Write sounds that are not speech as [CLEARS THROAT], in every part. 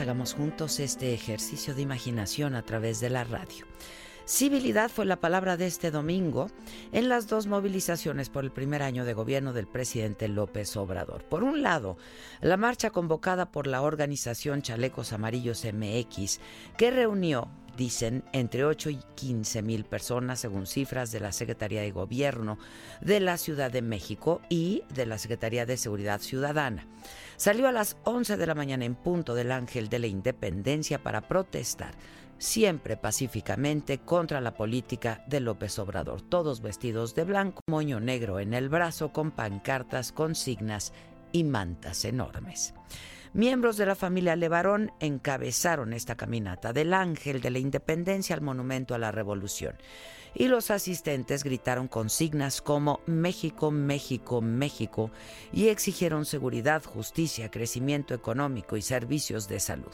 Hagamos juntos este ejercicio de imaginación a través de la radio. Civilidad fue la palabra de este domingo en las dos movilizaciones por el primer año de gobierno del presidente López Obrador. Por un lado, la marcha convocada por la organización Chalecos Amarillos MX, que reunió dicen entre 8 y 15 mil personas, según cifras de la Secretaría de Gobierno de la Ciudad de México y de la Secretaría de Seguridad Ciudadana. Salió a las 11 de la mañana en punto del Ángel de la Independencia para protestar siempre pacíficamente contra la política de López Obrador, todos vestidos de blanco, moño negro en el brazo, con pancartas, consignas y mantas enormes. Miembros de la familia Levarón encabezaron esta caminata del Ángel de la Independencia al Monumento a la Revolución y los asistentes gritaron consignas como México, México, México y exigieron seguridad, justicia, crecimiento económico y servicios de salud.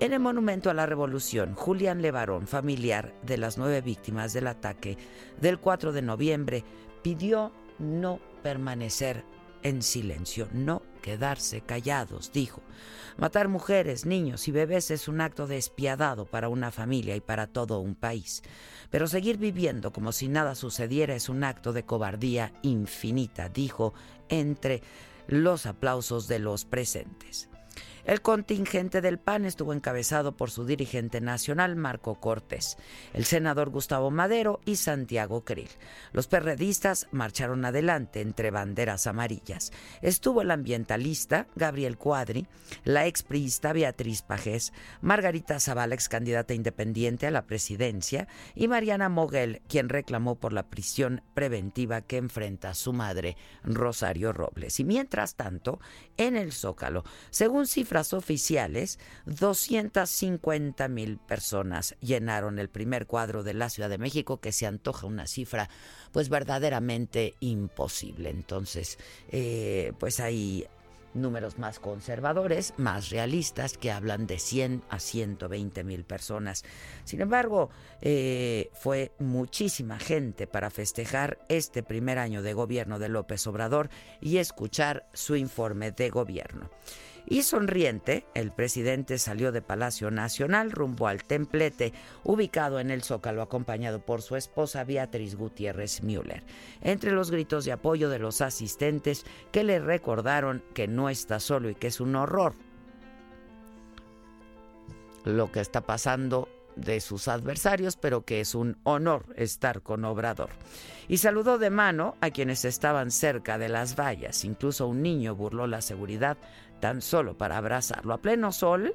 En el Monumento a la Revolución, Julián Levarón, familiar de las nueve víctimas del ataque del 4 de noviembre, pidió no permanecer en silencio, no quedarse callados, dijo. Matar mujeres, niños y bebés es un acto despiadado para una familia y para todo un país. Pero seguir viviendo como si nada sucediera es un acto de cobardía infinita, dijo entre los aplausos de los presentes. El contingente del PAN estuvo encabezado por su dirigente nacional, Marco Cortés, el senador Gustavo Madero y Santiago Krill. Los perredistas marcharon adelante entre banderas amarillas. Estuvo el ambientalista Gabriel Cuadri, la expriista Beatriz Pajés, Margarita Zavala, ex candidata independiente a la presidencia, y Mariana Moguel, quien reclamó por la prisión preventiva que enfrenta su madre, Rosario Robles. Y mientras tanto, en el Zócalo, según cifras oficiales, 250 mil personas llenaron el primer cuadro de la Ciudad de México, que se antoja una cifra pues verdaderamente imposible. Entonces, eh, pues hay números más conservadores, más realistas, que hablan de 100 a 120 mil personas. Sin embargo, eh, fue muchísima gente para festejar este primer año de gobierno de López Obrador y escuchar su informe de gobierno. Y sonriente, el presidente salió de Palacio Nacional rumbo al templete, ubicado en el Zócalo, acompañado por su esposa Beatriz Gutiérrez Müller. Entre los gritos de apoyo de los asistentes que le recordaron que no está solo y que es un horror lo que está pasando de sus adversarios, pero que es un honor estar con Obrador. Y saludó de mano a quienes estaban cerca de las vallas. Incluso un niño burló la seguridad tan solo para abrazarlo a pleno sol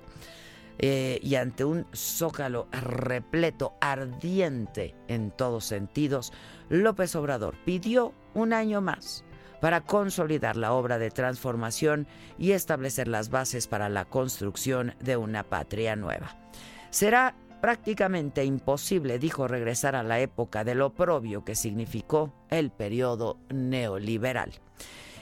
eh, y ante un zócalo repleto, ardiente en todos sentidos, López Obrador pidió un año más para consolidar la obra de transformación y establecer las bases para la construcción de una patria nueva. Será prácticamente imposible, dijo, regresar a la época del oprobio que significó el periodo neoliberal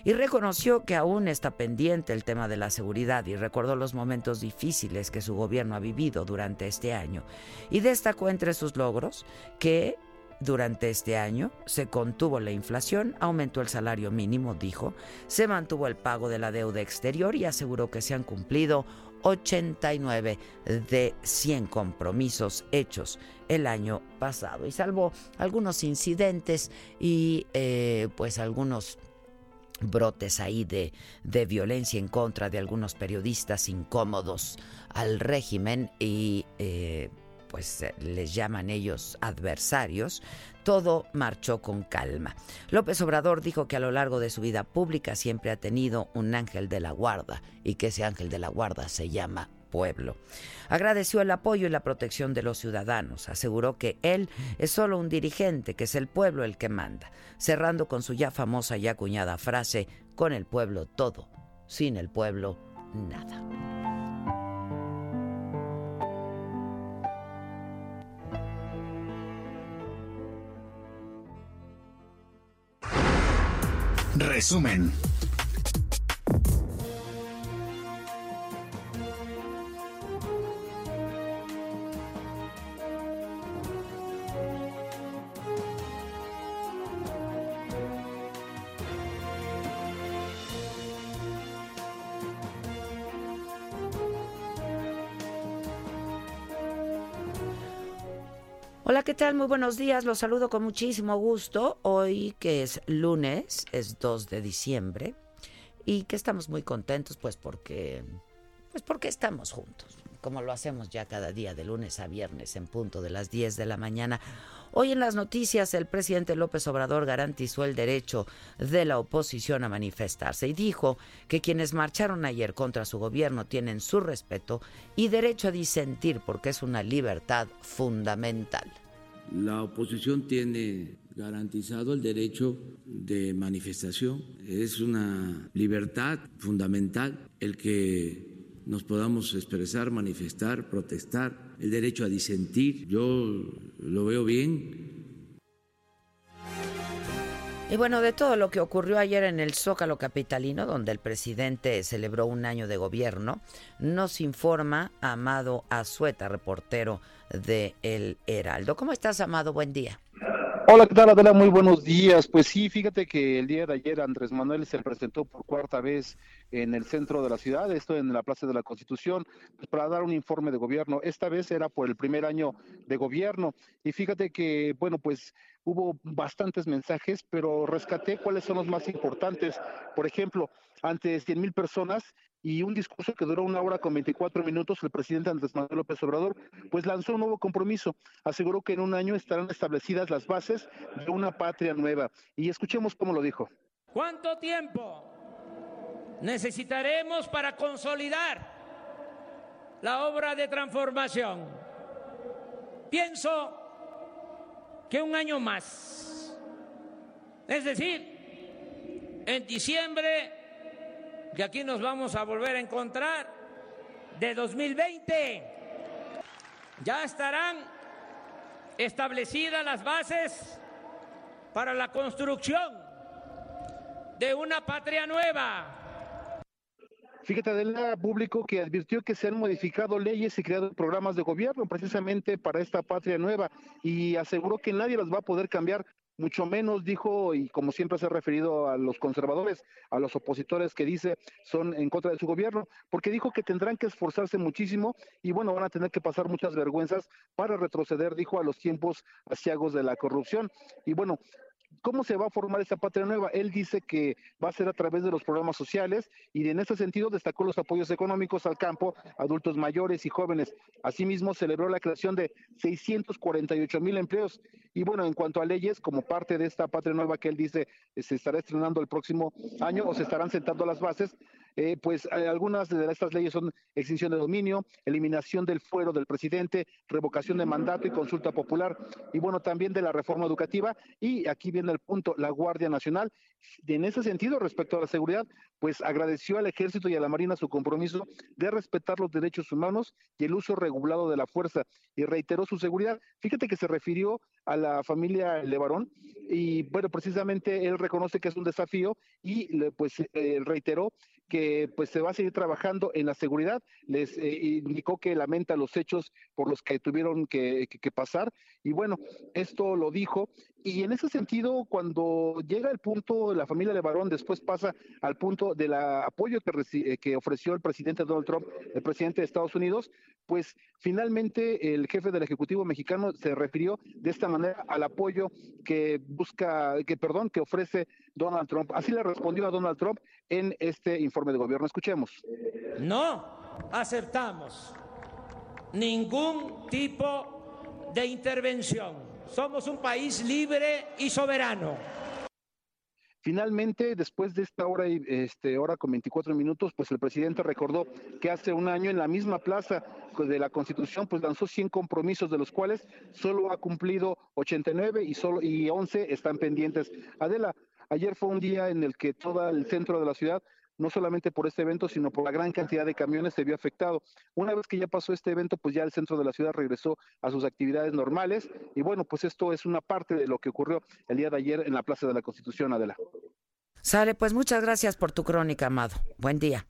y reconoció que aún está pendiente el tema de la seguridad y recordó los momentos difíciles que su gobierno ha vivido durante este año y destacó entre sus logros que durante este año se contuvo la inflación, aumentó el salario mínimo, dijo, se mantuvo el pago de la deuda exterior y aseguró que se han cumplido 89 de 100 compromisos hechos el año pasado. Y salvo algunos incidentes y eh, pues algunos brotes ahí de, de, violencia en contra de algunos periodistas incómodos al régimen y eh, pues les llaman ellos adversarios, todo marchó con calma. López Obrador dijo que a lo largo de su vida pública siempre ha tenido un ángel de la guarda y que ese ángel de la guarda se llama pueblo. Agradeció el apoyo y la protección de los ciudadanos. Aseguró que él es solo un dirigente, que es el pueblo el que manda, cerrando con su ya famosa y acuñada frase, con el pueblo todo, sin el pueblo nada. Resumen. Hola, ¿qué tal? Muy buenos días. Los saludo con muchísimo gusto. Hoy que es lunes, es 2 de diciembre y que estamos muy contentos pues porque pues porque estamos juntos, como lo hacemos ya cada día de lunes a viernes en punto de las 10 de la mañana. Hoy en las noticias el presidente López Obrador garantizó el derecho de la oposición a manifestarse y dijo que quienes marcharon ayer contra su gobierno tienen su respeto y derecho a disentir porque es una libertad fundamental. La oposición tiene garantizado el derecho de manifestación. Es una libertad fundamental el que nos podamos expresar, manifestar, protestar, el derecho a disentir. Yo lo veo bien. Y bueno, de todo lo que ocurrió ayer en el Zócalo Capitalino, donde el presidente celebró un año de gobierno, nos informa Amado Azueta, reportero de El Heraldo. ¿Cómo estás, Amado? Buen día. Hola, ¿qué tal Adela? Muy buenos días. Pues sí, fíjate que el día de ayer Andrés Manuel se presentó por cuarta vez en el centro de la ciudad, esto en la Plaza de la Constitución, pues para dar un informe de gobierno. Esta vez era por el primer año de gobierno. Y fíjate que, bueno, pues hubo bastantes mensajes, pero rescaté cuáles son los más importantes. Por ejemplo, ante 100 mil personas y un discurso que duró una hora con 24 minutos, el presidente Andrés Manuel López Obrador, pues lanzó un nuevo compromiso. Aseguró que en un año estarán establecidas las bases de una patria nueva. Y escuchemos cómo lo dijo. ¿Cuánto tiempo necesitaremos para consolidar la obra de transformación? Pienso que un año más. Es decir, en diciembre que aquí nos vamos a volver a encontrar, de 2020. Ya estarán establecidas las bases para la construcción de una patria nueva. Fíjate, del público que advirtió que se han modificado leyes y creado programas de gobierno precisamente para esta patria nueva y aseguró que nadie las va a poder cambiar mucho menos dijo, y como siempre se ha referido a los conservadores, a los opositores que dice son en contra de su gobierno, porque dijo que tendrán que esforzarse muchísimo y bueno, van a tener que pasar muchas vergüenzas para retroceder, dijo, a los tiempos asiagos de la corrupción. Y bueno, ¿Cómo se va a formar esta patria nueva? Él dice que va a ser a través de los programas sociales y en ese sentido destacó los apoyos económicos al campo, adultos mayores y jóvenes. Asimismo, celebró la creación de 648 mil empleos. Y bueno, en cuanto a leyes, como parte de esta patria nueva que él dice se estará estrenando el próximo año o se estarán sentando las bases, eh, pues eh, algunas de estas leyes son extinción de dominio, eliminación del fuero del presidente, revocación de mandato y consulta popular, y bueno, también de la reforma educativa. Y aquí viene el punto, la Guardia Nacional. En ese sentido, respecto a la seguridad, pues agradeció al Ejército y a la Marina su compromiso de respetar los derechos humanos y el uso regulado de la fuerza y reiteró su seguridad. Fíjate que se refirió a la familia Levarón y bueno, precisamente él reconoce que es un desafío y pues eh, reiteró que pues se va a seguir trabajando en la seguridad. Les eh, indicó que lamenta los hechos por los que tuvieron que, pasar y bueno, esto lo dijo y en ese sentido cuando llega el punto la familia de Barón después pasa al punto del apoyo que, eh, que ofreció el presidente Donald Trump, el presidente de Estados Unidos, pues finalmente el jefe del Ejecutivo mexicano se refirió de esta manera al apoyo que busca, que perdón, que ofrece Donald Trump. Así le respondió a Donald Trump en este informe de gobierno. Escuchemos. No aceptamos ningún tipo de intervención. Somos un país libre y soberano. Finalmente, después de esta hora y este hora con 24 minutos, pues el presidente recordó que hace un año en la misma plaza de la Constitución, pues lanzó 100 compromisos, de los cuales solo ha cumplido 89 y solo y 11 están pendientes. Adela, Ayer fue un día en el que todo el centro de la ciudad, no solamente por este evento, sino por la gran cantidad de camiones, se vio afectado. Una vez que ya pasó este evento, pues ya el centro de la ciudad regresó a sus actividades normales. Y bueno, pues esto es una parte de lo que ocurrió el día de ayer en la Plaza de la Constitución, Adela. Sale, pues muchas gracias por tu crónica, Amado. Buen día.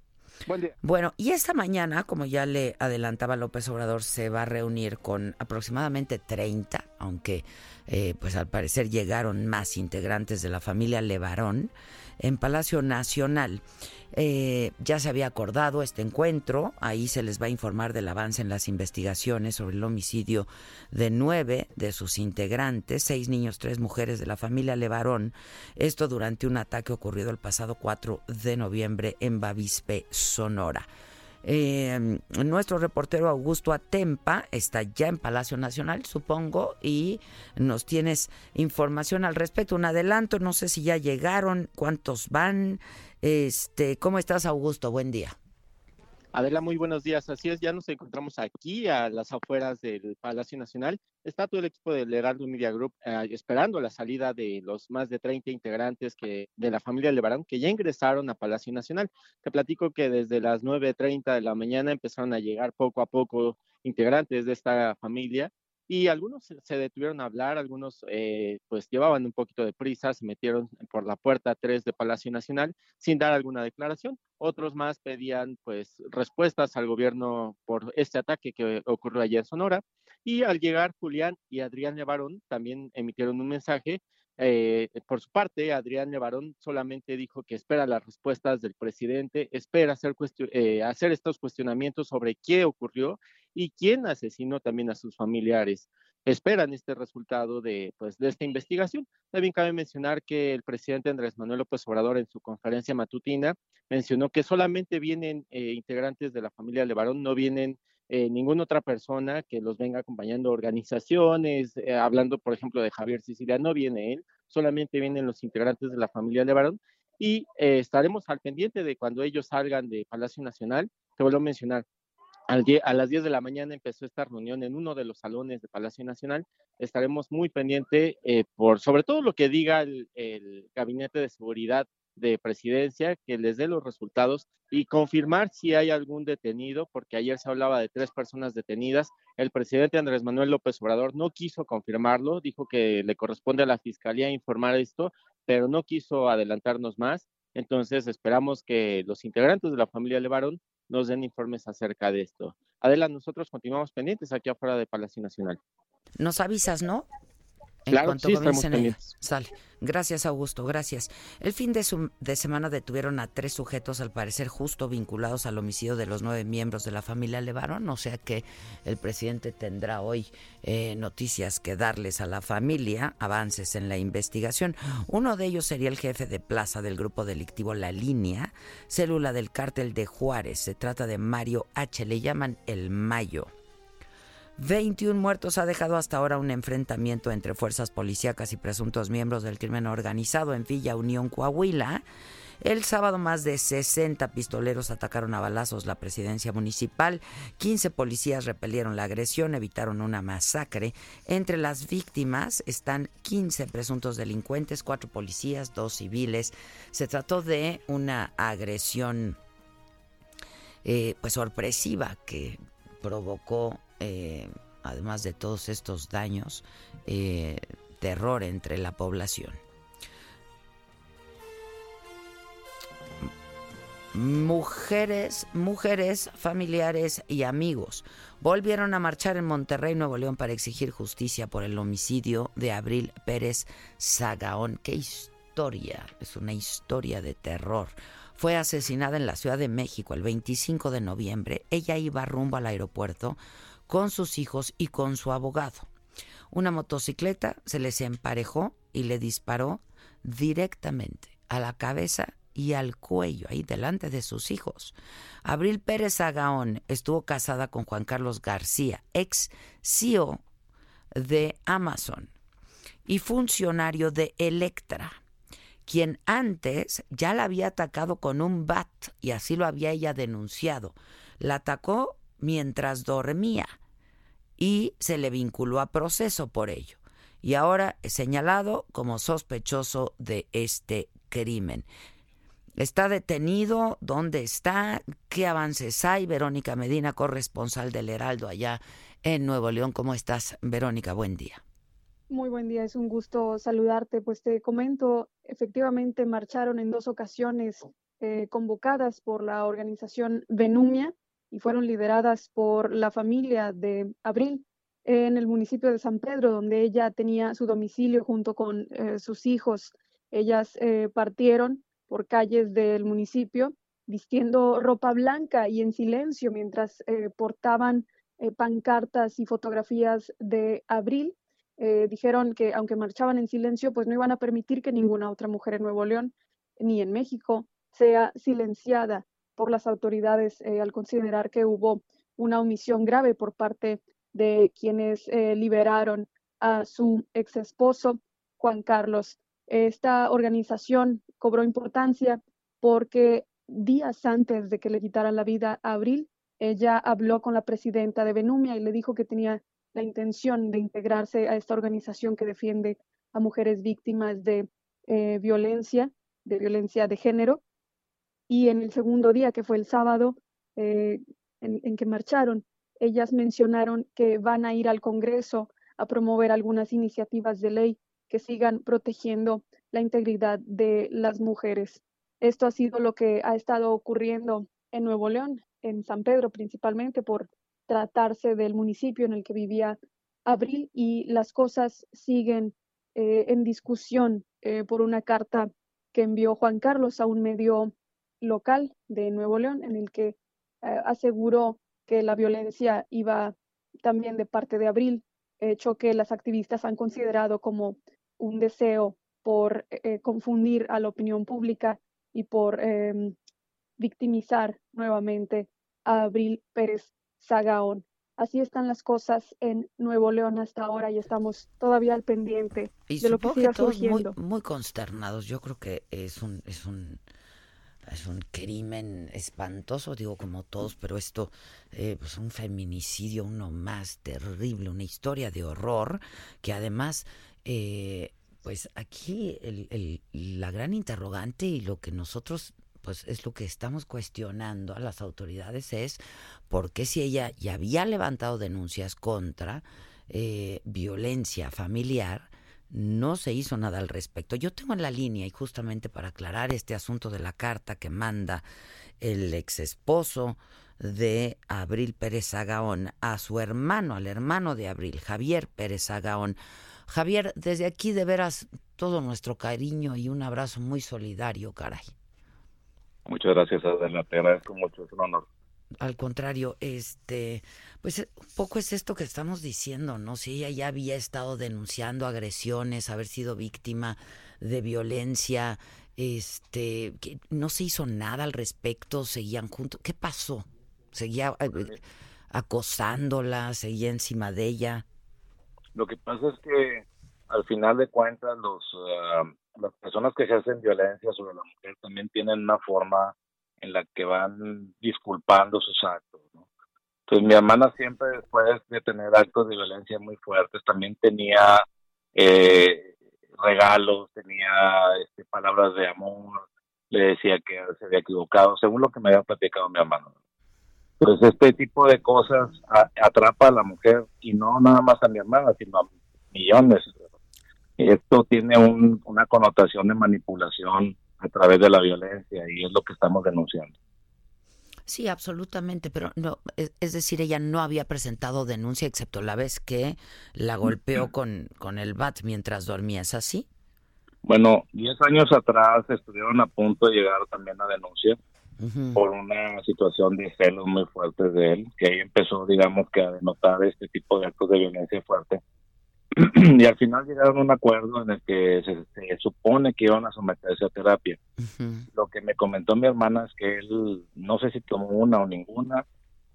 Bueno, y esta mañana, como ya le adelantaba López Obrador, se va a reunir con aproximadamente 30, aunque eh, pues al parecer llegaron más integrantes de la familia Levarón en Palacio Nacional. Eh, ya se había acordado este encuentro, ahí se les va a informar del avance en las investigaciones sobre el homicidio de nueve de sus integrantes, seis niños, tres mujeres de la familia Levarón, esto durante un ataque ocurrido el pasado 4 de noviembre en Bavispe, Sonora. Eh, nuestro reportero Augusto Atempa está ya en Palacio Nacional, supongo, y nos tienes información al respecto. Un adelanto, no sé si ya llegaron, cuántos van. Este, ¿cómo estás, Augusto? Buen día. Adela, muy buenos días. Así es, ya nos encontramos aquí a las afueras del Palacio Nacional. Está todo el equipo del Heraldo Media Group eh, esperando la salida de los más de 30 integrantes que, de la familia Levarón que ya ingresaron a Palacio Nacional. Te platico que desde las 9.30 de la mañana empezaron a llegar poco a poco integrantes de esta familia y algunos se detuvieron a hablar, algunos eh, pues llevaban un poquito de prisa, se metieron por la puerta 3 de Palacio Nacional sin dar alguna declaración. Otros más pedían pues respuestas al gobierno por este ataque que ocurrió allá en Sonora. Y al llegar Julián y Adrián Levarón también emitieron un mensaje eh, por su parte, Adrián Levarón solamente dijo que espera las respuestas del presidente, espera hacer, eh, hacer estos cuestionamientos sobre qué ocurrió y quién asesinó también a sus familiares. Esperan este resultado de, pues, de esta investigación. También cabe mencionar que el presidente Andrés Manuel López Obrador en su conferencia matutina mencionó que solamente vienen eh, integrantes de la familia Levarón, no vienen eh, ninguna otra persona que los venga acompañando organizaciones, eh, hablando por ejemplo de Javier Sicilia, no viene él, solamente vienen los integrantes de la familia Levarón y eh, estaremos al pendiente de cuando ellos salgan de Palacio Nacional. Te vuelvo a mencionar, a las 10 de la mañana empezó esta reunión en uno de los salones de Palacio Nacional. Estaremos muy pendientes por sobre todo lo que diga el, el Gabinete de Seguridad de presidencia que les dé los resultados y confirmar si hay algún detenido, porque ayer se hablaba de tres personas detenidas. El presidente Andrés Manuel López Obrador no quiso confirmarlo, dijo que le corresponde a la fiscalía informar esto, pero no quiso adelantarnos más. Entonces esperamos que los integrantes de la familia Levarón nos den informes acerca de esto. Adela, nosotros continuamos pendientes aquí afuera de Palacio Nacional. Nos avisas, ¿no? En claro, cuanto sí, Sale. Gracias, Augusto, gracias. El fin de, de, semana detuvieron a tres sujetos, al parecer justo vinculados al homicidio de los nueve miembros de la familia Levarón, o sea que el presidente tendrá hoy eh, noticias que darles a la familia, avances en la investigación. Uno de ellos sería el jefe de plaza del grupo delictivo La Línea, célula del cártel de Juárez. Se trata de Mario H., le llaman el Mayo. 21 muertos ha dejado hasta ahora un enfrentamiento entre fuerzas policíacas y presuntos miembros del crimen organizado en Villa Unión, Coahuila. El sábado más de 60 pistoleros atacaron a balazos la presidencia municipal. 15 policías repelieron la agresión, evitaron una masacre. Entre las víctimas están 15 presuntos delincuentes, 4 policías, 2 civiles. Se trató de una agresión eh, pues sorpresiva que provocó eh, además de todos estos daños, eh, terror entre la población. Mujeres, mujeres, familiares y amigos volvieron a marchar en Monterrey, Nuevo León, para exigir justicia por el homicidio de Abril Pérez Zagaón. ¡Qué historia! Es una historia de terror. Fue asesinada en la Ciudad de México el 25 de noviembre. Ella iba rumbo al aeropuerto con sus hijos y con su abogado. Una motocicleta se les emparejó y le disparó directamente a la cabeza y al cuello, ahí delante de sus hijos. Abril Pérez Agaón estuvo casada con Juan Carlos García, ex CEO de Amazon y funcionario de Electra, quien antes ya la había atacado con un bat y así lo había ella denunciado. La atacó mientras dormía y se le vinculó a proceso por ello. Y ahora es señalado como sospechoso de este crimen. ¿Está detenido? ¿Dónde está? ¿Qué avances hay? Verónica Medina, corresponsal del Heraldo allá en Nuevo León. ¿Cómo estás, Verónica? Buen día. Muy buen día, es un gusto saludarte. Pues te comento, efectivamente marcharon en dos ocasiones eh, convocadas por la organización Venumia y fueron lideradas por la familia de Abril en el municipio de San Pedro, donde ella tenía su domicilio junto con eh, sus hijos. Ellas eh, partieron por calles del municipio vistiendo ropa blanca y en silencio mientras eh, portaban pancartas y fotografías de abril. Dijeron que aunque marchaban en silencio, pues no iban a permitir que ninguna otra mujer en Nuevo León ni en México sea silenciada por las autoridades al considerar que hubo una omisión grave por parte de quienes liberaron a su ex esposo, Juan Carlos. Esta organización cobró importancia porque días antes de que le quitaran la vida a Abril, ella habló con la presidenta de Benumia y le dijo que tenía la intención de integrarse a esta organización que defiende a mujeres víctimas de eh, violencia, de violencia de género. Y en el segundo día, que fue el sábado, eh, en que marcharon, ellas mencionaron que van a ir al Congreso a promover algunas iniciativas de ley que sigan protegiendo la integridad de las mujeres. Esto ha sido lo que ha estado ocurriendo en Nuevo León, en San Pedro principalmente, por tratarse del municipio en el que vivía Abril y las cosas siguen eh, en discusión eh, por una carta que envió Juan Carlos a un medio local de Nuevo León en el que eh, aseguró que la violencia iba también de parte de Abril, hecho que las activistas han considerado como un deseo por eh, confundir a la opinión pública y por em, victimizar nuevamente a Abril Pérez Zagaón. Así están las cosas en Nuevo León hasta ahora y estamos todavía al pendiente de lo que siga surgiendo. Muy, muy consternados. Yo creo que es un es un es un crimen espantoso, digo como todos, pero esto, eh, pues un feminicidio, uno más terrible, una historia de horror que además eh, pues aquí el, la gran interrogante y lo que nosotros pues es lo que estamos cuestionando a las autoridades es por qué si ella ya había levantado denuncias contra eh, violencia familiar, no se hizo nada al respecto. Yo tengo en la línea, y justamente para aclarar este asunto de la carta que manda el ex esposo de Abril Pérez Agaón a su hermano, al hermano de Abril, Javier Pérez Agaón, Javier, desde aquí de veras todo nuestro cariño y un abrazo muy solidario, caray. Muchas gracias, Adela, te agradezco mucho, es un honor. Al contrario, este, pues un poco es esto que estamos diciendo, ¿no? Si ella ya había estado denunciando agresiones, haber sido víctima de violencia, este, que no se hizo nada al respecto, seguían juntos. ¿Qué pasó? ¿Seguía eh, acosándola? ¿Seguía encima de ella? Lo que pasa es que al final de cuentas los ah, las personas que ejercen violencia sobre la mujer también tienen una forma en la que van disculpando sus actos. ¿no? Entonces mi hermana siempre después de tener actos de violencia muy fuertes también tenía eh, regalos, tenía este, palabras de amor, le decía que se había equivocado, según lo que me había platicado mi hermano. pues este tipo de cosas atrapa a la mujer y no nada más a mi hermana, sino a millones. Esto tiene una connotación de manipulación a través de la violencia y es lo que estamos denunciando. Sí, absolutamente, pero no, es, decir, ella no había presentado denuncia excepto la vez que la golpeó con, con el bat mientras dormía, ¿es así? Bueno, 10 años atrás estuvieron a punto de llegar también a denuncia por una situación de celos muy fuertes de él, que ahí empezó, digamos, que a denotar este tipo de actos de violencia fuerte. [CLEARS THROAT] y al final llegaron a un acuerdo en el que se, supone que iban a someterse a terapia. Lo que me comentó mi hermana es que él, no sé si tomó una o ninguna,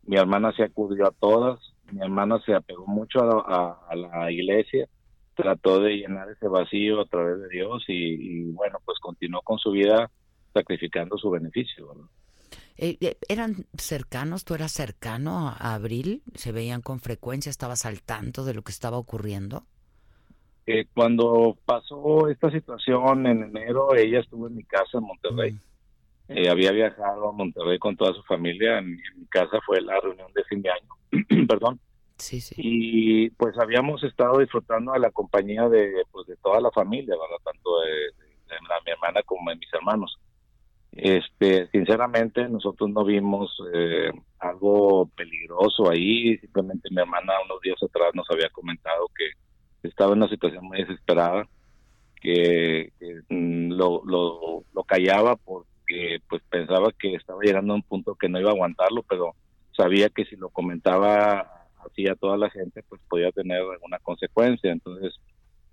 mi hermana se acudió a todas, mi hermana se apegó mucho a, la iglesia, trató de llenar ese vacío a través de Dios y, bueno, pues continuó con su vida sacrificando su beneficio. Eh, eh, ¿Eran cercanos? ¿Tú eras cercano a Abril? ¿Se veían con frecuencia? ¿Estabas al tanto de lo que estaba ocurriendo? Eh, cuando pasó esta situación en enero, ella estuvo en mi casa en Monterrey. Mm. había viajado a Monterrey con toda su familia. En, mi casa fue la reunión de fin de año. [CLEARS THROAT] Perdón. Sí, sí. Y pues habíamos estado disfrutando de la compañía de, pues, de toda la familia, tanto de, de mi hermana como de mis hermanos. Este, sinceramente, nosotros no vimos eh, algo peligroso ahí. Simplemente mi hermana unos días atrás nos había comentado que estaba en una situación muy desesperada, que, mm, lo, lo, lo, callaba porque pues pensaba que estaba llegando a un punto que no iba a aguantarlo, pero sabía que si lo comentaba así a toda la gente, pues podía tener alguna consecuencia. Entonces,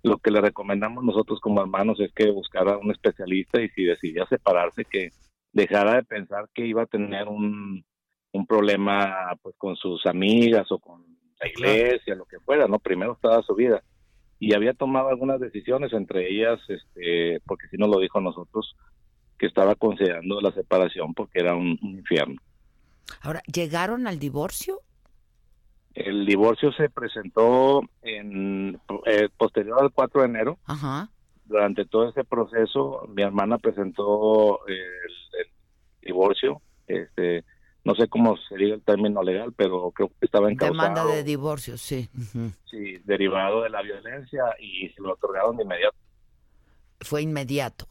lo que le recomendamos nosotros como hermanos es que buscara un especialista y si decidía separarse, que dejara de pensar que iba a tener un, un problema pues con sus amigas o con la iglesia, lo que fuera, ¿no? Primero estaba su vida. Y había tomado algunas decisiones, entre ellas, este, porque si no lo dijo nosotros, que estaba considerando la separación porque era un infierno. Ahora, ¿llegaron al divorcio el divorcio se presentó en eh, posterior al 4 de enero. Durante todo ese proceso, mi hermana presentó el, divorcio. Este, no sé cómo sería el término legal, pero creo que estaba en Demanda de divorcio, sí. Sí, derivado de la violencia y se lo otorgaron de inmediato. Fue inmediato.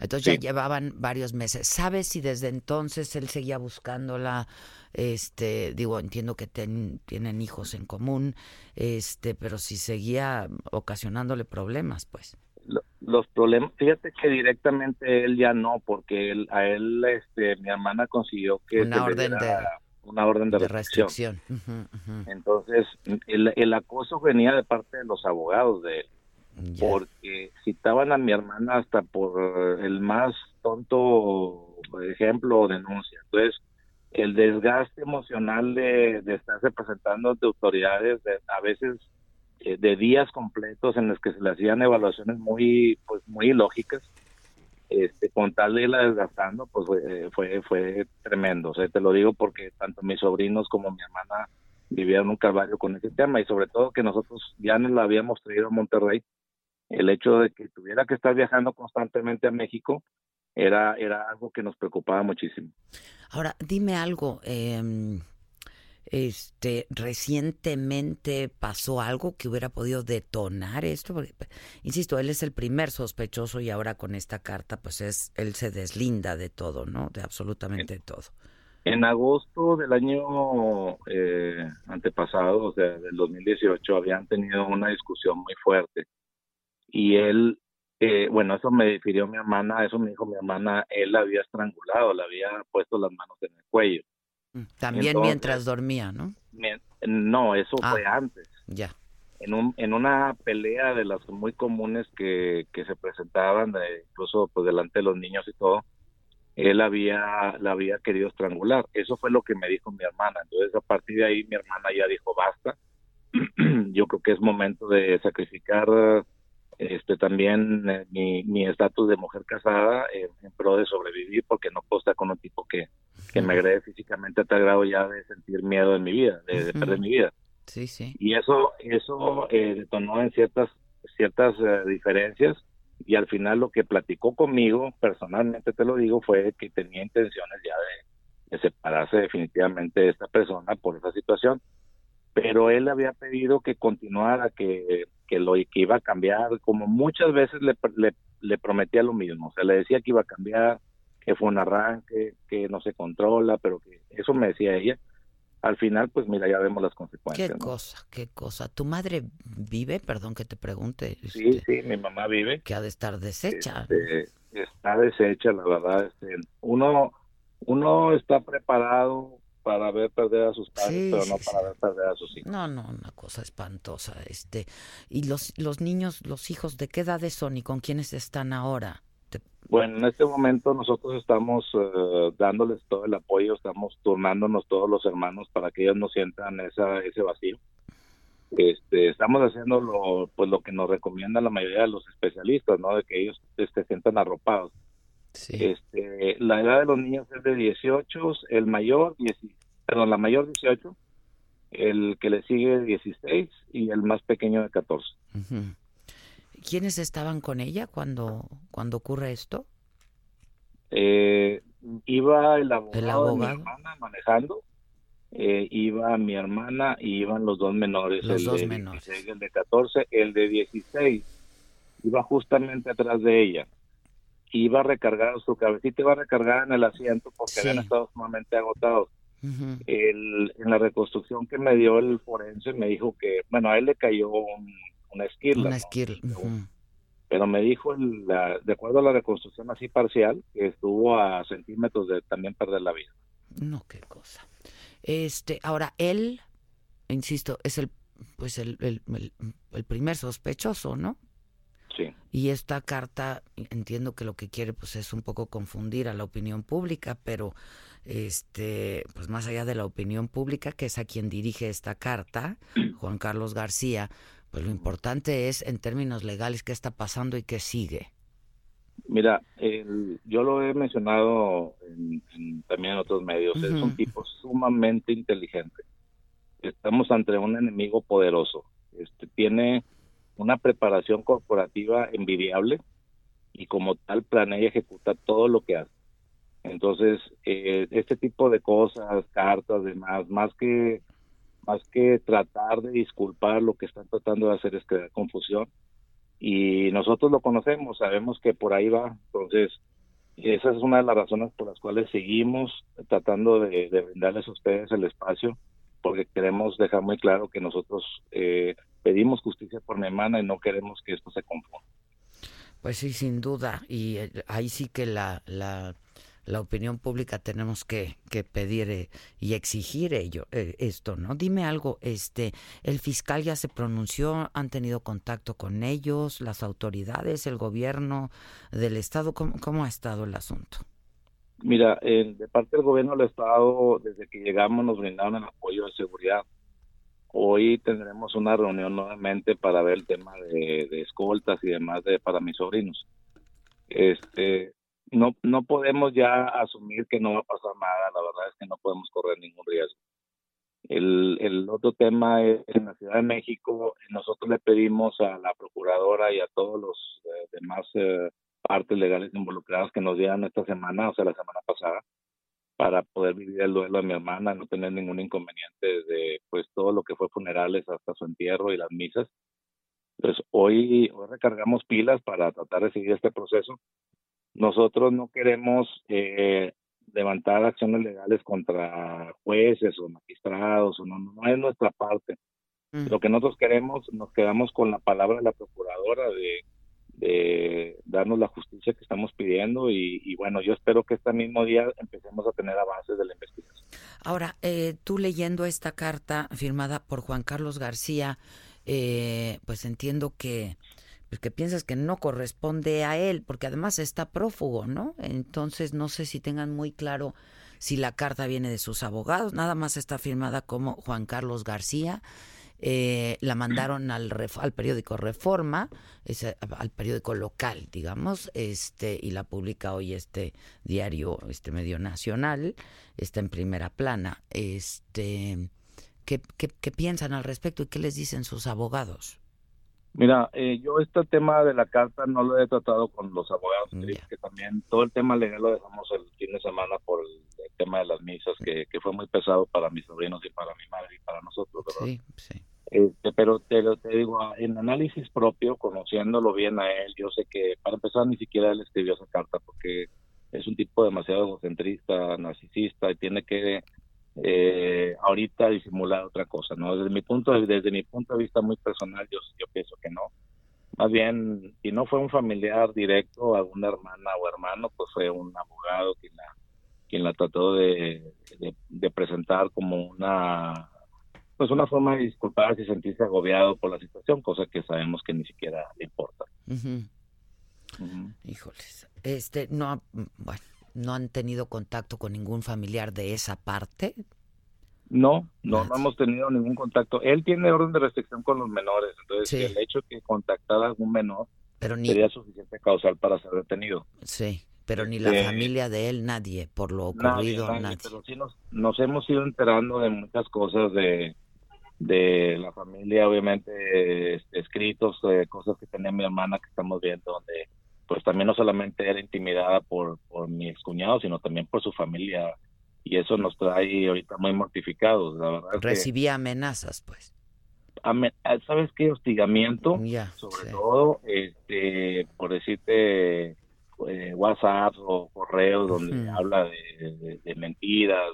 Entonces ya llevaban varios meses. ¿Sabes si desde entonces él seguía buscándola? Este, digo, entiendo que tienen hijos en común, este, pero si seguía ocasionándole problemas, pues. Los problemas, fíjate que directamente él ya no, porque él, a él, este, mi hermana consiguió que una orden de una orden de, restricción. Entonces, el, el acoso venía de parte de los abogados de él porque citaban a mi hermana hasta por el más tonto ejemplo o denuncia. Entonces, el desgaste emocional de, de estarse presentando ante autoridades, a veces eh, de días completos en los que se le hacían evaluaciones muy, pues, muy ilógicas, este, con tal de irla desgastando, pues fue, fue, fue tremendo. O sea, te lo digo porque tanto mis sobrinos como mi hermana vivieron un calvario con ese tema y sobre todo que nosotros ya nos la habíamos traído a Monterrey el hecho de que tuviera que estar viajando constantemente a México era, era algo que nos preocupaba muchísimo. Ahora, dime algo, eh, este, recientemente pasó algo que hubiera podido detonar esto, Porque, insisto, él es el primer sospechoso y ahora con esta carta, pues es, él se deslinda de todo, ¿no? De absolutamente todo. En agosto del año eh, antepasado, o sea, del 2018, habían tenido una discusión muy fuerte y él, eh, bueno, eso me difirió mi hermana, eso me dijo mi hermana, él la había estrangulado, le había puesto las manos en el cuello. Mm, también mientras dormía, ¿no? no, eso ah, fue antes. Ya. En, un, en una pelea de las muy comunes que, que se presentaban, de, incluso pues delante de los niños y todo, él había, la había querido estrangular. Eso fue lo que me dijo mi hermana. Entonces, a partir de ahí, mi hermana ya dijo, basta. [CLEARS THROAT] Yo creo que es momento de sacrificar este también eh, mi estatus de mujer casada en pro de sobrevivir porque no puedo estar con un tipo que, que me agrede físicamente a tal grado ya de sentir miedo en mi vida, de, perder mi vida. Sí, sí. Y eso eso eh, detonó en ciertas ciertas eh, diferencias y al final lo que platicó conmigo, personalmente te lo digo, fue que tenía intenciones ya de separarse definitivamente de esta persona por esa situación. Pero él había pedido que continuara, que, que lo que iba a cambiar, como muchas veces le, le, le prometía lo mismo, o sea, le decía que iba a cambiar, que fue un arranque, que no se controla, pero que eso me decía ella. Al final, pues mira, ya vemos las consecuencias. Qué cosa, qué cosa. ¿Tu madre vive? Perdón que te pregunte. Sí, este, sí, mi mamá vive. Que ha de estar deshecha. Este, está deshecha, la verdad. Este, uno, uno está preparado para ver perder a sus padres, Sí, pero sí, no para ver perder a sus hijos. No, no, una cosa espantosa. Este, y los, los niños, los hijos, ¿de qué edades son y con quiénes están ahora? Te- Bueno, en este momento nosotros estamos eh, dándoles todo el apoyo, estamos turnándonos todos los hermanos para que ellos no sientan esa, ese vacío. Este, estamos haciendo lo, pues lo que nos recomienda la mayoría de los especialistas, ¿no? De que ellos se sientan arropados. Este, la edad de los niños es de 18, el mayor, 10, perdón, la mayor 18, el que le sigue 16 y el más pequeño de 14. Ujú. ¿Quiénes estaban con ella cuando, cuando ocurre esto? Eh, iba el abogado, El de mi abogado. hermana manejando, eh, iba mi hermana y iban los dos menores, Los el dos de menores. 16 y el de 14, el de 16 iba justamente atrás de ella. Iba recargado, su cabecita iba recargada en el asiento porque Sí. habían estado sumamente agotados. El, en la reconstrucción que me dio el forense me dijo que, bueno, a él le cayó un, una esquirla, Una ¿no? esquirla. ujú. pero me dijo, el- la- de acuerdo a la reconstrucción así parcial, que estuvo a centímetros de también perder la vida. No, qué cosa. Este, ahora él, insisto, es el, pues el, el, el- el primer sospechoso, ¿no? Sí. Y esta carta, entiendo que lo que quiere pues es un poco confundir a la opinión pública, pero este, pues más allá de la opinión pública, que es a quien dirige esta carta, [CLEARS THROAT] Juan Carlos García, pues lo importante es en términos legales qué está pasando y qué sigue. Mira, el- yo lo he mencionado en- en- también en otros medios, es un tipo sumamente inteligente. Estamos ante un enemigo poderoso. Este, tiene una preparación corporativa envidiable y como tal planea y ejecuta todo lo que hace. Entonces, eh, este tipo de cosas, cartas, demás, más que más que tratar de disculpar, lo que están tratando de hacer es crear confusión. Y nosotros lo conocemos, sabemos que por ahí va. Entonces, esa es una de las razones por las cuales seguimos tratando de, de brindarles a ustedes el espacio, porque queremos dejar muy claro que nosotros eh, pedimos justicia por mi hermana y no queremos que esto se confunda. Pues sí, sin duda. Y eh, ahí sí que la, la, la opinión pública tenemos que, que pedir eh, y exigir ello, eh, esto, ¿no? Dime algo, este, el fiscal ya se pronunció, han tenido contacto con ellos, las autoridades, el gobierno del estado, ¿cómo, cómo ha estado el asunto? Mira, eh, de parte del gobierno del Estado, desde que llegamos nos brindaron el apoyo de seguridad. Hoy tendremos una reunión nuevamente para ver el tema de, escoltas y demás de, para mis sobrinos. Este, no, no podemos ya asumir que no va a pasar nada, la verdad es que no podemos correr ningún riesgo. El, el otro tema es en la Ciudad de México, nosotros le pedimos a la procuradora y a todos los eh, demás eh, partes legales involucradas que nos dieran esta semana, o sea, la semana pasada, para poder vivir el duelo de mi hermana, no tener ningún inconveniente desde pues todo lo que fue funerales hasta su entierro y las misas. Entonces, hoy, hoy recargamos pilas para tratar de seguir este proceso. Nosotros no queremos eh, levantar acciones legales contra jueces o magistrados, o no, no es nuestra parte. Lo que nosotros queremos, nos quedamos con la palabra de la procuradora de, de darnos la justicia que estamos pidiendo y, bueno, yo espero que este mismo día empecemos a tener avances de la investigación. Ahora, eh, tú leyendo esta carta firmada por Juan Carlos García, eh, pues entiendo que, pues que piensas que no corresponde a él, porque además está prófugo, ¿no? Entonces no sé si tengan muy claro si la carta viene de sus abogados, nada más está firmada como Juan Carlos García. Eh, la mandaron al, al periódico Reforma, ese- al periódico local, digamos, este y la publica hoy este diario, este medio nacional, está en primera plana. Este, ¿qué, qué, qué piensan al respecto y qué les dicen sus abogados? Mira, eh, yo este tema de la carta no lo he tratado con los abogados, que también todo el tema legal lo dejamos el fin de semana por el, tema de las misas, que, que, fue muy pesado para mis sobrinos y para mi madre y para nosotros, ¿verdad? Sí, sí. Este, pero te, te digo, en análisis propio, conociéndolo bien a él, yo sé que para empezar ni siquiera él escribió esa carta porque es un tipo demasiado egocentrista, narcisista y tiene que eh, ahorita disimular otra cosa, ¿no? Desde mi punto de, desde mi punto de vista muy personal, yo, yo pienso que no. Más bien, si no fue un familiar directo, alguna hermana o hermano, pues fue un abogado quien la, quien la trató de, de, presentar como una pues una forma de disculparse y sentirse agobiado por la situación, cosa que sabemos que ni siquiera le importa. Híjoles, este, no, bueno, ¿No han tenido contacto con ningún familiar de esa parte? No, no, no hemos tenido ningún contacto. Él tiene orden de restricción con los menores, entonces el hecho de que contactara a algún menor sería suficiente causal para ser detenido. Sí, pero ni la este, familia de él, nadie, por lo ocurrido, nadie. Pero sí nos, nos hemos ido enterando de muchas cosas de, de la familia, obviamente, este, escritos, de cosas que tenía mi hermana que estamos viendo, donde pues también no solamente era intimidada por, por mi excuñado, sino también por su familia. Y eso nos trae ahorita muy mortificados, la verdad. Recibía amenazas, pues. Ah, ¿Sabes qué? Hostigamiento, sobre todo, este, por decirte, eh, WhatsApp o correos donde habla de, mentiras,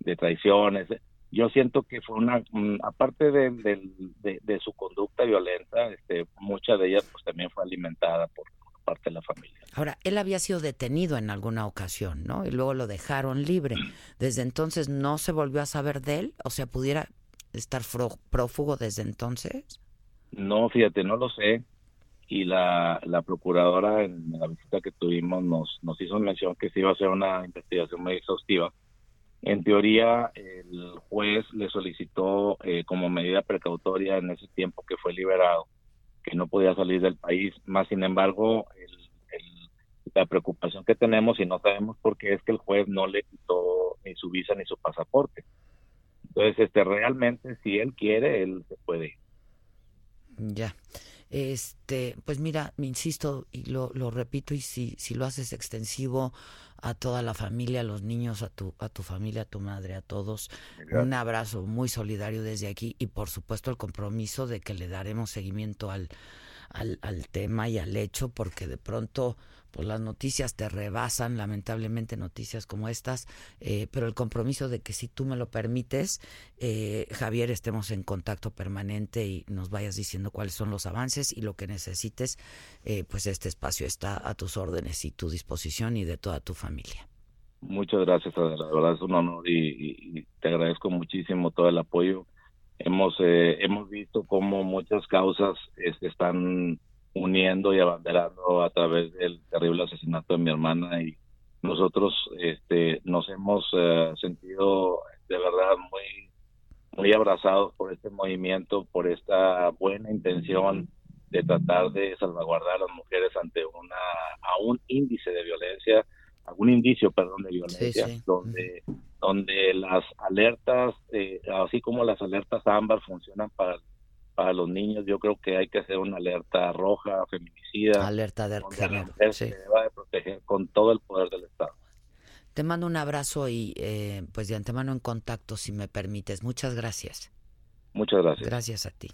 de, traiciones. Yo siento que fue una, mm, aparte de, de, su conducta violenta, este, mucha de ella pues también fue alimentada por, parte de la familia. Ahora, él había sido detenido en alguna ocasión, ¿no? Y luego lo dejaron libre. Desde entonces no se volvió a saber de él, o sea, pudiera estar prófugo desde entonces. No, fíjate, no lo sé. Y la, la procuradora en la visita que tuvimos nos, nos hizo mención que se iba a hacer una investigación muy exhaustiva. En teoría, el juez le solicitó eh, como medida precautoria en ese tiempo que fue liberado que no podía salir del país. Más sin embargo, la preocupación que tenemos y no sabemos por qué es que el juez no le quitó ni su visa ni su pasaporte. Entonces, este realmente si él quiere, él se puede. Ya. Este, pues mira, me insisto y lo, lo repito y si, si lo haces extensivo a toda la familia, a los niños, a tu, a tu familia, a tu madre, a todos, un abrazo muy solidario desde aquí y por supuesto el compromiso de que le daremos seguimiento al, al, al tema y al hecho porque de pronto pues las noticias te rebasan, lamentablemente noticias como estas, eh, pero el compromiso de que si tú me lo permites, eh, Javier, estemos en contacto permanente y nos vayas diciendo cuáles son los avances y lo que necesites, eh, pues este espacio está a tus órdenes y tu disposición y de toda tu familia. Muchas gracias, la verdad es un honor y, te agradezco muchísimo todo el apoyo. Hemos hemos visto cómo muchas causas este, están uniendo y abanderando a través del terrible asesinato de mi hermana y nosotros este nos hemos eh, sentido de verdad muy muy abrazados por este movimiento por esta buena intención de tratar de salvaguardar a las mujeres ante una a un índice de violencia algún indicio perdón de violencia donde donde las alertas eh, así como las alertas ámbar funcionan para para los niños yo creo que hay que hacer una alerta roja, feminicida. Alerta de género. Se deba de proteger con todo el poder del Estado. Te mando un abrazo y eh, pues de antemano en contacto, si me permites. Muchas gracias. Muchas gracias. Gracias a ti.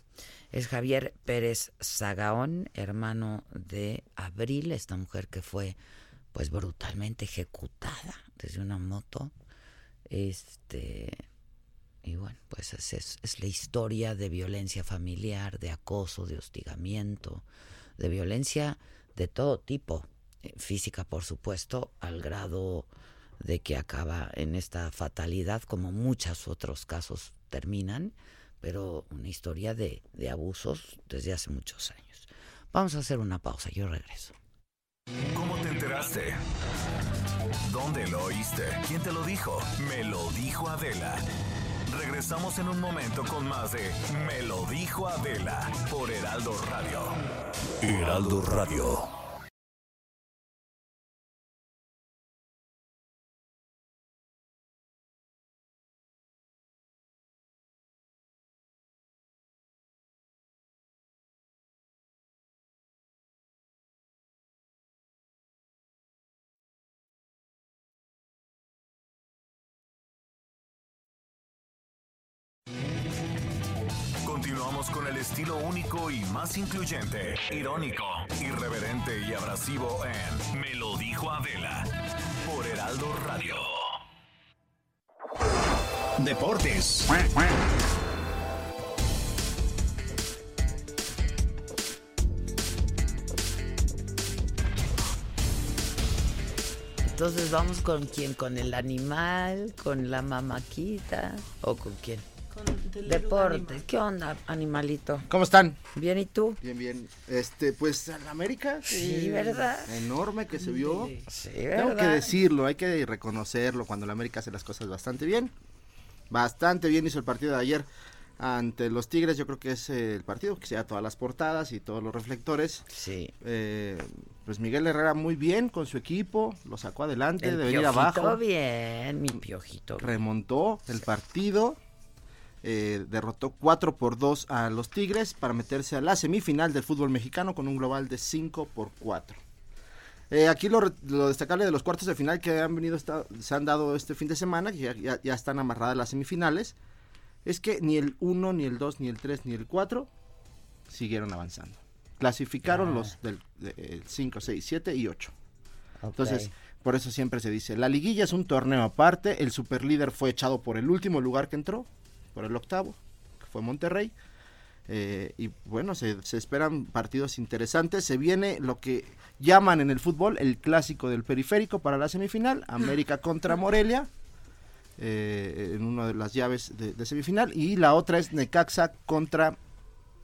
Es Javier Pérez Zagaón, hermano de Abril, esta mujer que fue pues brutalmente ejecutada desde una moto. Este y bueno, pues es, es, la historia de violencia familiar, de acoso, de hostigamiento, de violencia de todo tipo, eh, física por supuesto, al grado de que acaba en esta fatalidad, como muchos otros casos terminan, pero una historia de, de abusos desde hace muchos años. Vamos a hacer una pausa, yo regreso. ¿Cómo te enteraste? ¿Dónde lo oíste? ¿Quién te lo dijo? Me lo dijo Adela. Regresamos en un momento con más de Me lo dijo Adela por Heraldo Radio. Heraldo Radio. Continuamos con el estilo único y más incluyente, irónico, irreverente y abrasivo en Me lo dijo Adela por Heraldo Radio. Deportes. Entonces vamos con quién, con el animal, con la mamaquita o con quién. Deporte, ¿qué onda, animalito? ¿Cómo están? Bien, ¿y tú? Bien, bien. Este, pues en América. Sí, ¿verdad? Enorme que se vio. Sí, Tengo que ¿verdad? decirlo, hay que reconocerlo cuando la América hace las cosas bastante bien. Bastante bien hizo el partido de ayer ante los Tigres. Yo creo que es eh, el partido que se da todas las portadas y todos los reflectores. Sí. Eh, pues Miguel Herrera muy bien con su equipo, lo sacó adelante El de venir abajo. bien, mi piojito. remontó el partido, eh, derrotó 4 por 2 a los Tigres para meterse a la semifinal del fútbol mexicano con un global de 5 por 4. Eh, aquí lo, lo destacable de los cuartos de final que han venido esta- se han dado este fin de semana, que ya, ya- ya están amarradas las semifinales, es que ni el 1, ni el 2, ni el 3, ni el 4 siguieron avanzando. Clasificaron Ah. los del 5, 6, 7 y 8. Ok. Entonces, por eso siempre se dice, la liguilla es un torneo aparte, el superlíder fue echado por el último lugar que entró, por el octavo, que fue Monterrey. Eh, y bueno, se, esperan partidos interesantes. Se viene lo que llaman en el fútbol el clásico del periférico para la semifinal, América contra Morelia, eh, en una de las llaves de, semifinal. Y la otra es Necaxa contra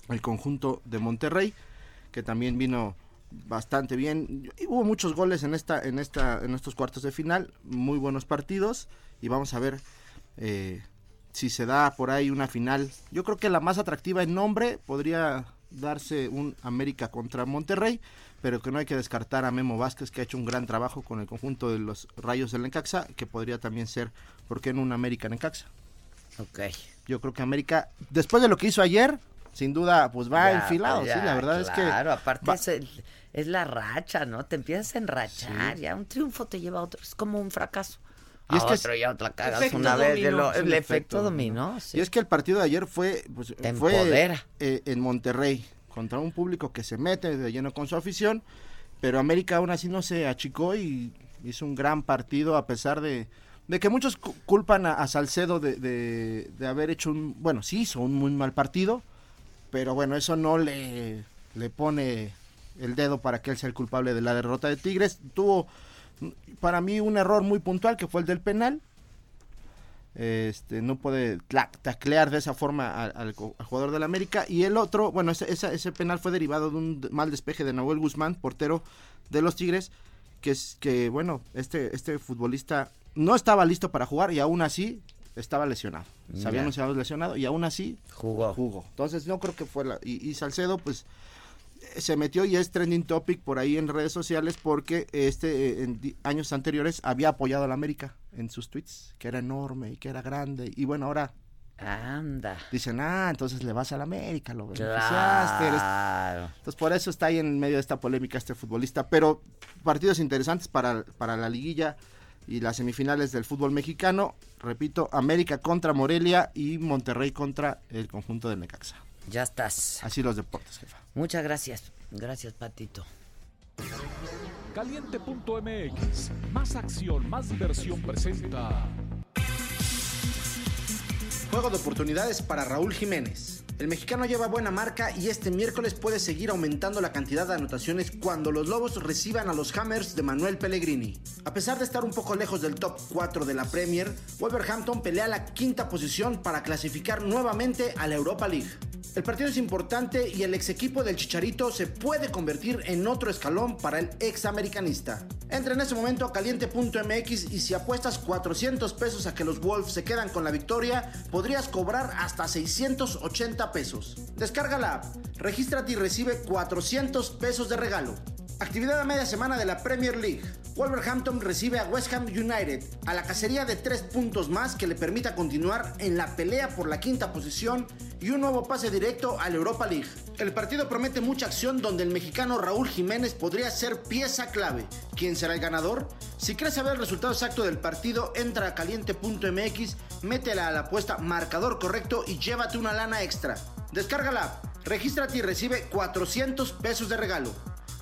el conjunto de Monterrey, que también vino bastante bien. Hubo muchos goles en esta, en esta, en estos cuartos de final, muy buenos partidos. Y vamos a ver eh, si se da por ahí una final. Yo creo que la más atractiva en nombre podría darse un América contra Monterrey, pero que no hay que descartar a Memo Vázquez, que ha hecho un gran trabajo con el conjunto de los Rayos del Necaxa, que podría también ser, ¿por qué no un América Necaxa? Ok. Yo creo que América, después de lo que hizo ayer, sin duda, pues va Ya, enfilado, sí, la verdad es que... Claro, aparte va- es, el- es la racha, ¿no? Te empiezas a enrachar, Sí. ya un triunfo te lleva a otro, es como un fracaso. Y es que otra cagas una vez, de lo- el efecto efecto dominó. sí. Y es que el partido de ayer fue, pues, Te fue empodera. eh, en Monterrey, contra un público que se mete de lleno con su afición, pero América aún así no se achicó y hizo un gran partido a pesar de, de que muchos cu- culpan a, a Salcedo de, de- de haber hecho un, bueno, sí hizo un muy mal partido, pero bueno, eso no le, le pone el dedo para que él sea el culpable de la derrota de Tigres. Tuvo para mí un error muy puntual que fue el del penal, este no puede taclear de esa forma al, al al jugador del América y el otro, bueno, ese, ese penal fue derivado de un mal despeje de Nahuel Guzmán, portero de los Tigres, que es que bueno, este este futbolista no estaba listo para jugar y aún así estaba lesionado. Se había anunciado lesionado y aún así Jugó. jugó. Entonces no creo que fue la y, y Salcedo pues se metió y es trending topic por ahí en redes sociales porque este eh, en años anteriores había apoyado a la América en sus tweets, que era enorme y que era grande y bueno, ahora Anda. dicen, "Ah, entonces le vas a la América, lo beneficiaste." eres-". Claro. Entonces por eso está ahí en medio de esta polémica este futbolista, pero partidos interesantes para, para la liguilla y las semifinales del fútbol mexicano, repito, América contra Morelia y Monterrey contra el conjunto de Necaxa. Ya estás. Así los deportes, jefa. Muchas gracias. Gracias, Patito. Caliente.mx, más acción, más diversión presenta. Juego de oportunidades para Raúl Jiménez. El mexicano lleva buena marca y este miércoles puede seguir aumentando la cantidad de anotaciones cuando los Lobos reciban a los Hammers de Manuel Pellegrini. A pesar de estar un poco lejos del top 4 de la Premier, Wolverhampton pelea la quinta posición para clasificar nuevamente a la Europa League. El partido es importante y el ex equipo del Chicharito se puede convertir en otro escalón para el ex americanista. Entra en ese momento a caliente.mx y si apuestas 400 pesos a que los Wolves se quedan con la victoria, podrías cobrar hasta 680 pesos. Descarga la app, regístrate y recibe 400 pesos de regalo. Actividad a media semana de la Premier League. Wolverhampton recibe a West Ham United a la cacería de tres puntos más que le permita continuar en la pelea por la quinta posición y un nuevo pase directo a la Europa League. El partido promete mucha acción donde el mexicano Raúl Jiménez podría ser pieza clave. ¿Quién será el ganador? Si quieres saber el resultado exacto del partido, entra a caliente.mx, métela a la apuesta marcador correcto y llévate una lana extra. Descarga la app, regístrate y recibe 400 pesos de regalo.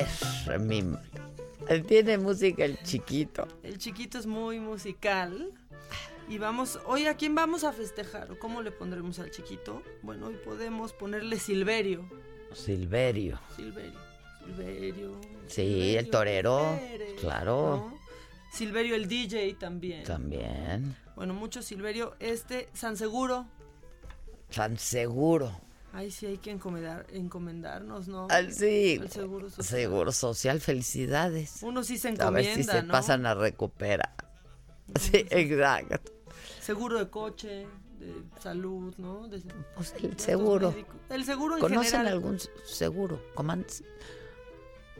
Es mi... Tiene música el chiquito. El chiquito es muy musical. Y vamos, hoy a quién vamos a festejar o cómo le pondremos al chiquito. Bueno, hoy podemos ponerle Silverio. Silverio. Silverio. Silverio. Sí, el torero. claro. Silverio el DJ también. También. Bueno, mucho Silverio. Este, San Seguro. San Seguro. Ay, sí, hay que encomendar, encomendarnos, ¿no? Al, sí. Al seguro social. Seguro social, felicidades. Uno sí se encomienda, A ver si se ¿no? pasan a recuperar. Sí, exacto. Seguro de coche, de salud, ¿no? De, pues el seguro. Médicos. El seguro en ¿Conocen general. algún seguro? Comandos?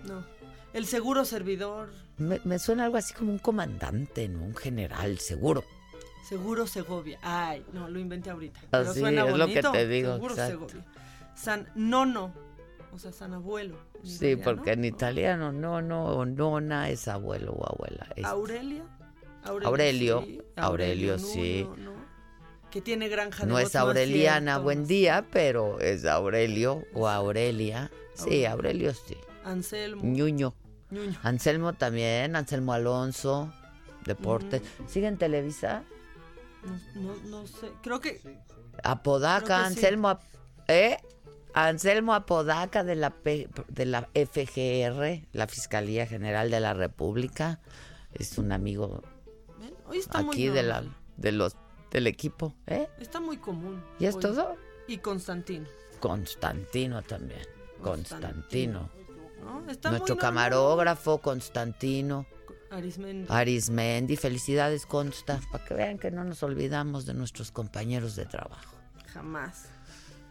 No. El seguro servidor. Me, me, suena algo así como un comandante, ¿no? Un general, seguro. Seguro Segovia. Ay, no, lo inventé ahorita. Así pero suena es bonito. lo que te digo. Seguro exacto. Segovia. San Nono. O sea, San Abuelo. Sí, italiano. porque en italiano no, no, o nona es abuelo o abuela. Es Aurelia. Aurelio. sí. Aurelio, sí. Nuno, ¿no? Que tiene granja de No es no Aureliana, buen día, pero es Aurelio o Aurelia. Sí, Aurelio sí. Anselmo. Ñuño. Ñuño. Anselmo también, Anselmo Alonso, Deportes. ¿Sigue en Televisa? No, no, no sé. Creo que. Apodaca, Creo que sí. Anselmo, Ap- ¿eh? Anselmo Apodaca de la, P- de la FGR, la Fiscalía General de la República. Es un amigo ven, Hoy está muy aquí de la, de los, del equipo, ¿eh? Está muy común. ¿Y es hoy. todo? Y Constantino. Constantino también. Constantino. ¿no? Está Nuestro muy camarógrafo, Constantino. Arismendi. Arismendi, felicidades Consta, para que vean que no nos olvidamos de nuestros compañeros de trabajo. Jamás.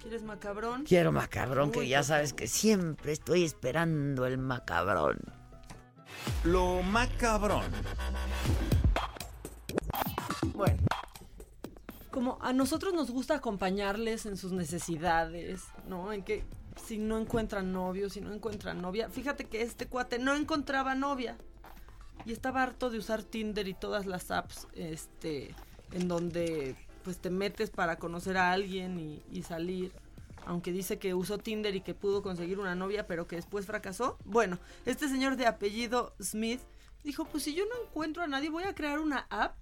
¿Quieres macabrón? Quiero macabrón, que ya sabes que siempre estoy esperando el macabrón. Lo macabrón. Bueno, como a nosotros nos gusta acompañarles en sus necesidades, ¿no? En que si no encuentran novio, si no encuentran novia. Fíjate que este cuate no encontraba novia. Y estaba harto de usar Tinder y todas las apps, este, en donde pues te metes para conocer a alguien y, y salir. Aunque dice que usó Tinder y que pudo conseguir una novia, pero que después fracasó. Bueno, este señor de apellido Smith dijo, pues si yo no encuentro a nadie, voy a crear una app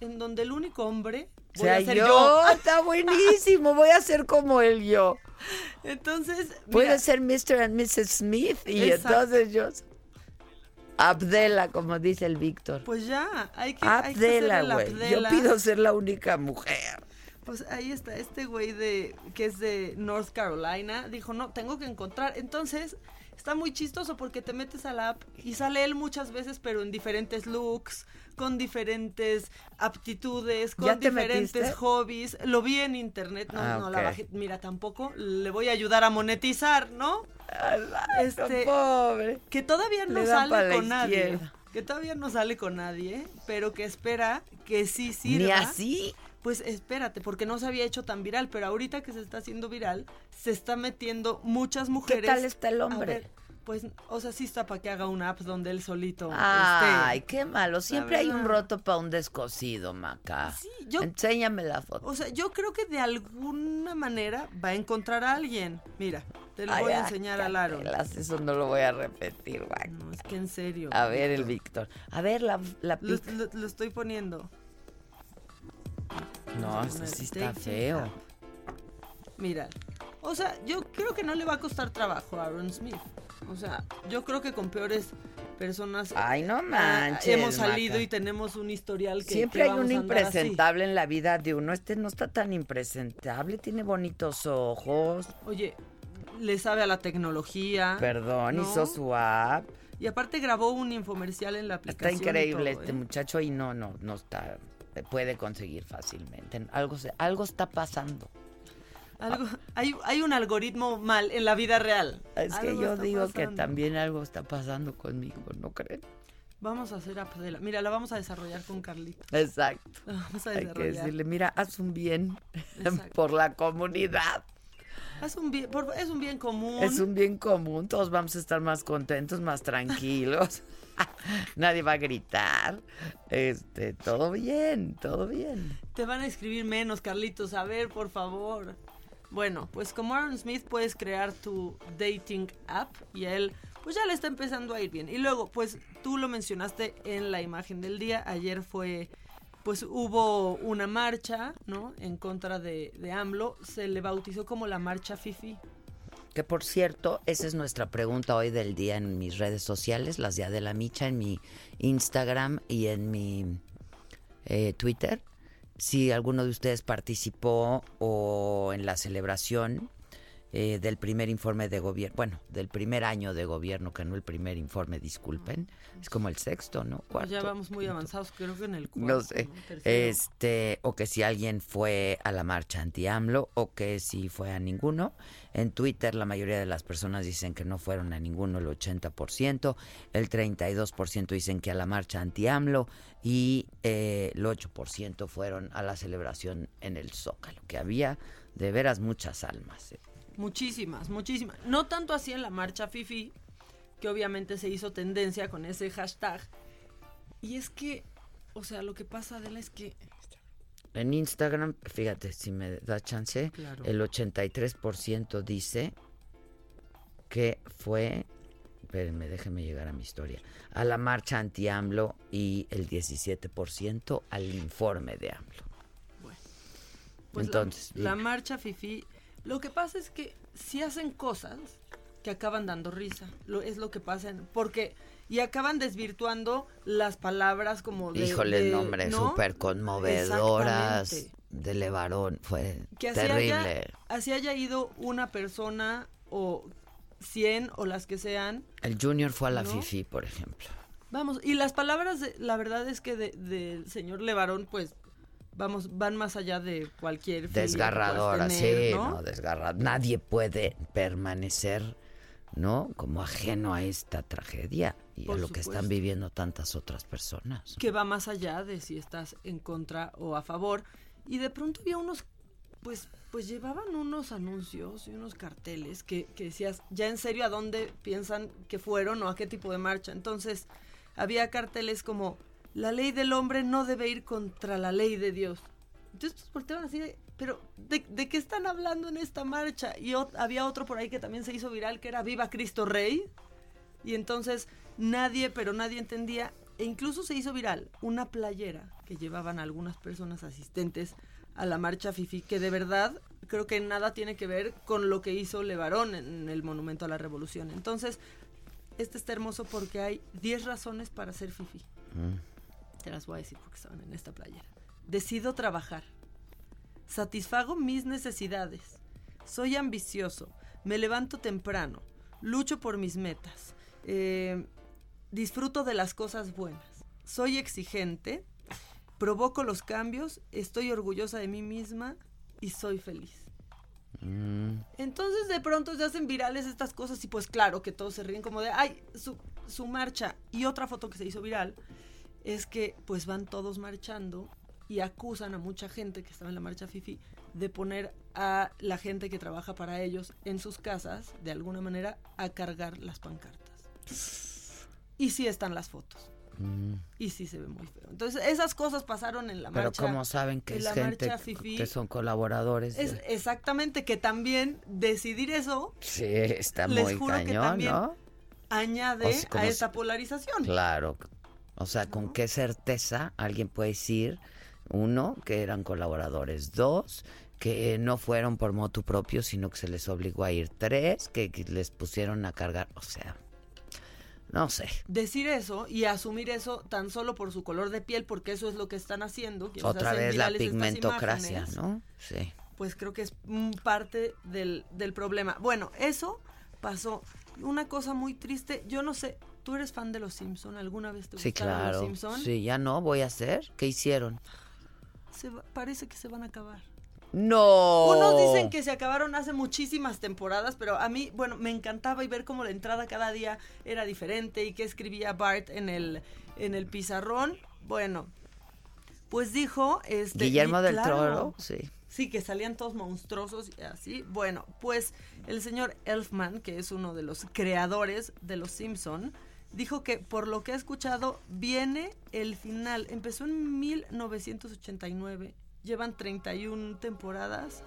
en donde el único hombre voy sea, a ser yo, yo. está buenísimo, [LAUGHS] voy a ser como él yo. Entonces, Puede ser Mr. and Mrs. Smith y Exacto. entonces yo... Abdela, como dice el Víctor. pues ya, hay que, Abdela, güey. Yo pido ser la única mujer. Pues ahí está, este güey de que es de North Carolina, dijo, no, tengo que encontrar. Entonces, está muy chistoso porque te metes a la app y sale él muchas veces, pero en diferentes looks, con diferentes aptitudes, con ¿Ya te diferentes metiste? hobbies. Lo vi en internet, no, Ah, no la bajé. Mira, tampoco le voy a ayudar a monetizar, ¿no? Este, pobre. que todavía no sale con nadie. Que todavía no sale con nadie, pero que espera que sí sirva. ¿Ni así? Pues espérate, porque no se había hecho tan viral, pero ahorita que se está haciendo viral, se está metiendo muchas mujeres. tal está el A hombre? ver, pues, o sea, sí está para que haga una app donde él solito. Ay, esté. qué malo. Siempre hay un roto para un descosido, Maca. yo- Enséñame la foto. O sea, yo creo que de alguna manera va a encontrar a alguien. Mira, te lo Ay, voy a ah, enseñar a Laro. Eso no lo voy a repetir, Maca. No, es que en serio. A ver, el Víctor. A ver, la, la Lo, pic. lo- lo estoy poniendo. No, eso sí está feo. Mira, o sea, yo creo que no le va a costar trabajo a Aaron Smith. O sea, yo creo que con peores personas. Ay, no ah, manches, hemos salido Maca. y tenemos un historial que. Siempre hay un impresentable en la vida de uno. Este no está tan impresentable, tiene bonitos ojos. Oye, le sabe a la tecnología. Perdón, ¿no? hizo su app. Y aparte grabó un infomercial en la Está aplicación. y increíble todo, este ¿eh? muchacho y no, no, no está, puede conseguir fácilmente. Algo, se- algo está pasando. Algo, hay, hay un algoritmo mal en la vida real. Es que Algo yo digo que también algo está pasando conmigo, ¿no creen? Vamos a hacer Mira, la vamos a desarrollar con Carlito. Exacto. La vamos a Hay que decirle, mira, haz un bien [LAUGHS] por la comunidad. Es un bien, por- es un bien común. Es un bien común, todos vamos a estar más contentos, más tranquilos. [LAUGHS] [LAUGHS] Nadie va a gritar. Este, todo bien, todo bien. Te van a escribir menos, Carlitos. A ver, por favor. Bueno, pues como Aaron Smith puedes crear tu dating app y él pues ya le está empezando a ir bien. Y luego, pues tú lo mencionaste en la imagen del día. Ayer fue, pues hubo una marcha, ¿no? En contra de, de AMLO. Se le bautizó como la marcha Fifi. Que por cierto, esa es nuestra pregunta hoy del día en mis redes sociales, las de Adela Micha, en mi Instagram y en mi eh, Twitter. Si alguno de ustedes participó o en la celebración eh, del primer informe de gobierno, bueno, del primer año de gobierno, que no el primer informe, disculpen, es como el sexto, ¿no? Pues ya Cuarto. vamos muy avanzados, creo que en el cuarto. No sé. Este, o que si alguien fue a la marcha anti-AMLO o que si fue a ninguno. En Twitter la mayoría de las personas dicen que no fueron a ninguno, el 80%. El 32% dicen que a la marcha anti-AMLO y eh, el 8% fueron a la celebración en el Zócalo, que había de veras muchas almas. eh. Muchísimas, muchísimas. No tanto así en la marcha Fifi, que obviamente se hizo tendencia con ese hashtag. Y es que, o sea, lo que pasa, Adela, es que En Instagram, fíjate, si me da chance, Claro. el 83% dice que fue, espérenme, déjenme llegar a mi historia, a la marcha anti-AMLO y el 17% al informe de AMLO. pues, Entonces, la, la marcha Fifi, lo que pasa es que si hacen cosas que acaban dando risa, lo, es lo que pasa, en- porque y acaban desvirtuando las palabras como de... Híjole, de- nombre, ¿no? súper conmovedoras de Levarón, fue que así terrible. haya, así haya ido una persona o 100 o las que sean. El Junior fue a la ¿No? FIFI, por ejemplo. Vamos, y las palabras, de, la verdad es que de- del señor Levarón, pues, vamos, van más allá de cualquier... Desgarradora, tener, sí, ¿no? no. Nadie puede permanecer, ¿no? Como ajeno a esta tragedia y Por a lo que están viviendo tantas otras personas. que va más allá de si estás en contra o a favor. Y de pronto había unos, pues, pues llevaban unos anuncios y unos carteles que, que decías, ya en serio, ¿a dónde piensan que fueron o a qué tipo de marcha? Entonces, había carteles como, la ley del hombre no debe ir contra la ley de Dios. Entonces, pues, volteaban así de, pero, ¿de, de qué están hablando en esta marcha? Y ot- había otro por ahí que también se hizo viral, que era Viva Cristo Rey. Y entonces nadie, pero nadie entendía. E incluso se hizo viral una playera que llevaban algunas personas asistentes a la marcha Fifi, que de verdad creo que nada tiene que ver con lo que hizo Levarón en el Monumento a la Revolución. Entonces, este está hermoso porque hay 10 razones para ser Fifi. Mm. Te las voy a decir porque estaban en esta playera. Decido trabajar. Satisfago mis necesidades. Soy ambicioso. Me levanto temprano. Lucho por mis metas. eh, disfruto de las cosas buenas. Soy exigente. Provoco los cambios. Estoy orgullosa de mí misma. Y soy feliz. Mm. Entonces de pronto se hacen virales estas cosas y pues claro que todos se ríen como de, ay, su, su marcha. Y otra foto que se hizo viral es que pues van todos marchando y acusan a mucha gente que estaba en la marcha Fifi de poner a la gente que trabaja para ellos en sus casas, de alguna manera, a cargar las pancartas. Y sí están las fotos. Mm. Y sí se ve muy feo. Entonces esas cosas pasaron en la Pero marcha. como saben que es la gente marcha Fifi. que son colaboradores. de- Es exactamente que también decidir eso Sí, está les muy juro que cañón, también ¿no? añade O sea, como a si- esta polarización. Claro. O sea, ¿con qué certeza alguien puede decir, uno, que eran colaboradores, dos, que no fueron por motu propio, sino que se les obligó a ir, tres, que, les pusieron a cargar, o sea, No sé. decir eso y asumir eso tan solo por su color de piel, porque eso es lo que están haciendo. Otra vez la pigmentocracia, imágenes, ¿no? Sí. Pues creo que es parte del, del problema. Bueno, eso pasó. Una cosa muy triste, yo no sé, ¿tú eres fan de Los Simpson? ¿Alguna vez te Sí, gustaron Los claro. Simpson? Sí, ya no voy a hacer. ¿Qué hicieron? Se va- parece que se van a acabar. No. Unos dicen que se acabaron hace muchísimas temporadas, pero a mí, bueno, me encantaba y ver cómo la entrada cada día era diferente y que escribía Bart en el, en el pizarrón. Bueno, pues dijo este Guillermo del claro, Toro, sí. Sí, que salían todos monstruosos y así. Bueno, pues el señor Elfman, que es uno de los creadores de Los Simpson, dijo que por lo que ha escuchado viene el final. Empezó en 1989, llevan 31 temporadas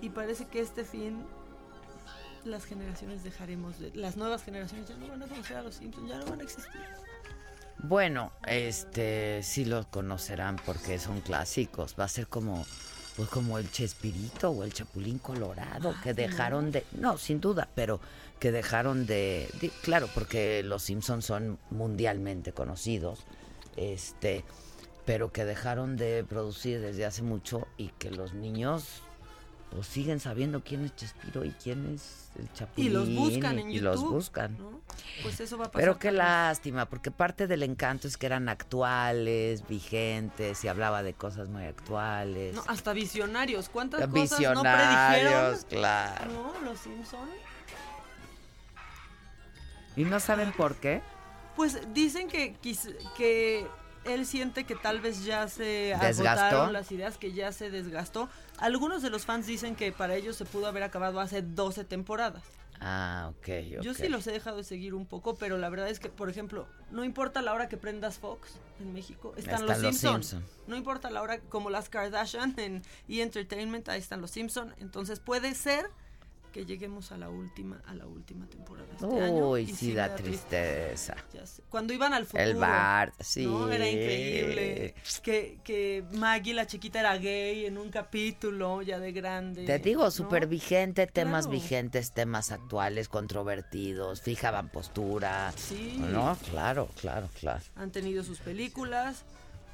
y parece que este fin las generaciones dejaremos de las nuevas generaciones ya no van a conocer a Los Simpsons, ya no van a existir. Bueno, este sí los conocerán porque son clásicos. Va a ser como pues como el Chespirito o el Chapulín Colorado que dejaron de no, sin duda, pero que dejaron de, de- claro, porque los Simpsons son mundialmente conocidos. Este, pero que dejaron de producir desde hace mucho y que los niños pues siguen sabiendo quién es Chespiro y quién es el Chapulín Y los buscan en y YouTube. los buscan. ¿no? Pues eso va a pasar. Pero qué también. lástima, porque parte del encanto es que eran actuales, vigentes, y hablaba de cosas muy actuales. No, hasta visionarios. ¿Cuántas cosas no Visionarios, predijeron? claro. No, los Simpson. ¿Y no saben por qué? Pues dicen que que él siente que tal vez ya se ¿Desgastó? agotaron las ideas, que ya se desgastó. Algunos de los fans dicen que para ellos se pudo haber acabado hace 12 temporadas. Ah, ok, ok. Yo sí los he dejado de seguir un poco, pero la verdad es que, por ejemplo, no importa la hora que prendas Fox en México, están, Están los, los Simpson. Simpson. No importa la hora, como las Kardashian en E! Entertainment, ahí están los Simpson. Entonces puede ser que lleguemos a la última, a la última temporada de este año. Uy, sí, da triste. tristeza. Cuando iban al futuro. El Bart, sí. ¿no? Era increíble. Que, que Maggie, la chiquita, era gay en un capítulo ya de grande. Te digo, ¿no? súper vigente, temas Claro. vigentes, temas actuales, controvertidos, fijaban postura. Sí. No, claro, claro, claro. Han tenido sus películas.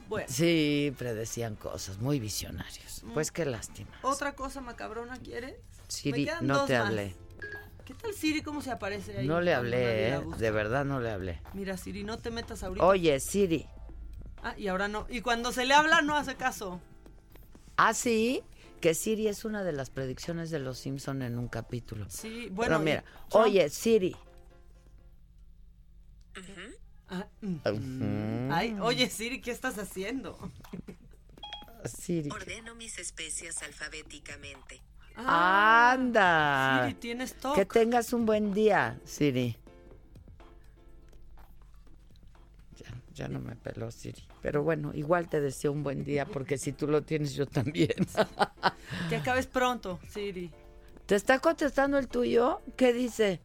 Bueno. Sí, predecían cosas, muy visionarios. Pues qué lástima. Otra cosa macabrona, ¿quieres? Siri, no te más. hablé. ¿Qué tal Siri? ¿Cómo se aparece ahí? No le hablé, ¿eh? De verdad no le hablé. Mira, Siri, no te metas ahorita. Oye, Siri. Ah, y ahora no. Y cuando se le habla, no hace caso. Ah, sí, que Siri es una de las predicciones de los Simpson en un capítulo. Sí, bueno. Pero y mira, oye, Siri. Ah, mm. Ujú. Ay, oye, Siri, ¿qué estás haciendo? Siri. Ordeno mis especias alfabéticamente. Anda. Siri, tienes TOC. Que tengas un buen día, Siri. Ya, ya no me peló Siri. Pero bueno, igual te deseo un buen día porque si tú lo tienes yo también. [LAUGHS] Que acabes pronto, Siri. ¿Te está contestando el tuyo? ¿Qué dice?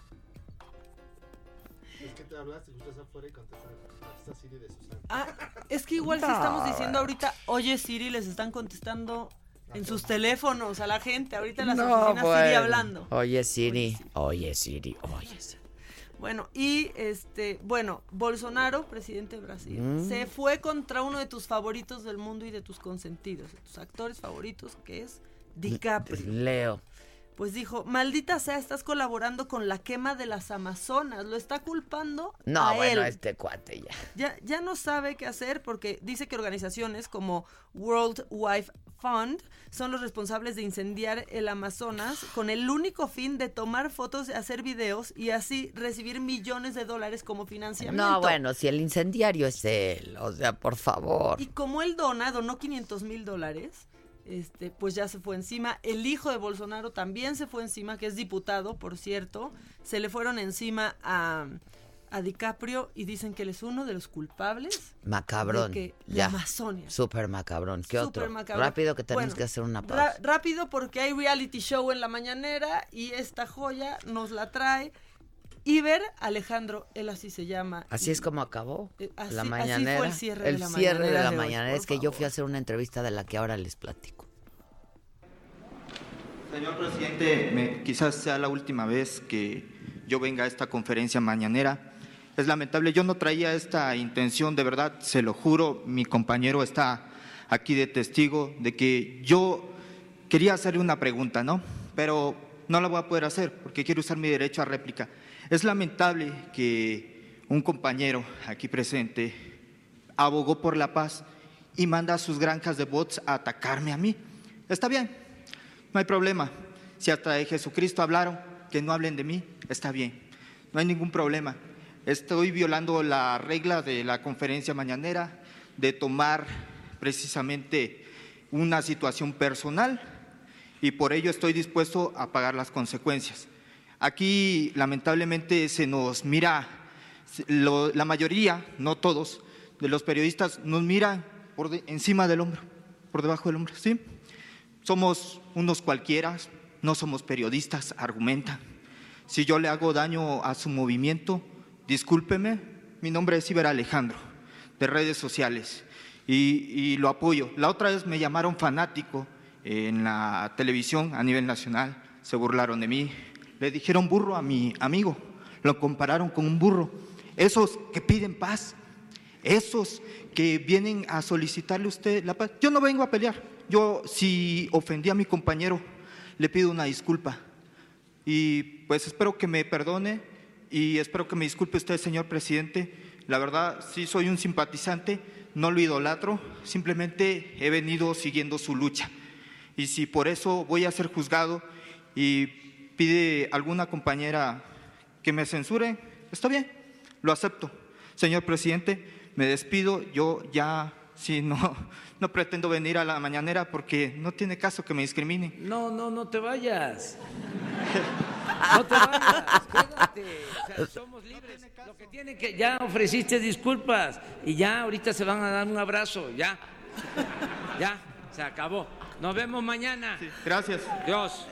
Es que te hablaste, escuchas afuera y contestas, contesta Siri de Susana. Ah, es que igual si estamos diciendo ahorita, oye Siri, les están contestando en sus teléfonos a la gente. Ahorita las No, oficinas Siri hablando. Oye, Siri. Oye, Siri. Oye, Siri. Bueno, y este, bueno, Bolsonaro, presidente de Brasil, Mm. se fue contra uno de tus favoritos del mundo y de tus consentidos, de tus actores favoritos, que es DiCaprio. Leo. Pues dijo, maldita sea, estás colaborando con la quema de las Amazonas. Lo está culpando No, a bueno, él. este cuate ya. Ya, ya no sabe qué hacer porque dice que organizaciones como World Wildlife Fund son los responsables de incendiar el Amazonas con el único fin de tomar fotos, hacer videos y así recibir millones de dólares como financiamiento. No, bueno, si el incendiario es él, o sea, por favor. Y como él dona, donó 500 mil dólares, este, pues ya se fue encima. El hijo de Bolsonaro también se fue encima, que es diputado, por cierto. Se le fueron encima a, a DiCaprio y dicen que él es uno de los culpables. Macabrón. de que la ya. Amazonia. Súper macabrón. ¿Qué Súper otro? macabrón. Rápido que tenemos Bueno, que hacer una pausa. rápido porque hay reality show en la mañanera y esta joya nos la trae Iber Alejandro, él así se llama. Así es como acabó Eh, así- la así fue mañanera. el cierre de la cierre de mañanera la de hoy, mañanera. Es que yo fui a hacer una entrevista de la que ahora les platico. Señor presidente, me- quizás sea la última vez que yo venga a esta conferencia mañanera. Es lamentable, yo no traía esta intención, de verdad, se lo juro, mi compañero está aquí de testigo de que yo quería hacerle una pregunta, ¿no? Pero no la voy a poder hacer porque quiero usar mi derecho a réplica. Es lamentable que un compañero aquí presente abogó por la paz y manda a sus granjas de bots a atacarme a mí. Está bien, no hay problema. Si hasta de Jesucristo hablaron, que no hablen de mí, está bien. No hay ningún problema. Estoy violando la regla de la conferencia mañanera de tomar precisamente una situación personal y por ello estoy dispuesto a pagar las consecuencias. Aquí lamentablemente se nos mira, la mayoría, no todos, de los periodistas nos miran por encima del hombro, por debajo del hombro, ¿sí? Somos unos cualquiera, no somos periodistas, argumentan. Si yo le hago daño a su movimiento, discúlpeme, mi nombre es Iber Alejandro, de redes sociales, y, y lo apoyo. La otra vez me llamaron fanático, en la televisión a nivel nacional, se burlaron de mí, le dijeron burro a mi amigo, lo compararon con un burro. Esos que piden paz, esos que vienen a solicitarle a usted la paz. Yo no vengo a pelear. Yo si ofendí a mi compañero, le pido una disculpa. Y pues espero que me perdone y espero que me disculpe usted, señor presidente. La verdad, sí soy un simpatizante, no lo idolatro, simplemente he venido siguiendo su lucha y si por eso voy a ser juzgado y pide alguna compañera que me censure, está bien, lo acepto. Señor presidente, me despido, yo ya sí no, no pretendo venir a la mañanera porque no tiene caso que me discriminen. No, no, no te vayas. [LAUGHS] No te vayas, quédate. O sea, somos libres. Lo que tiene que ya ofreciste disculpas y ya ahorita se van a dar un abrazo, ya. Ya, se acabó. Nos vemos mañana. gracias. Dios.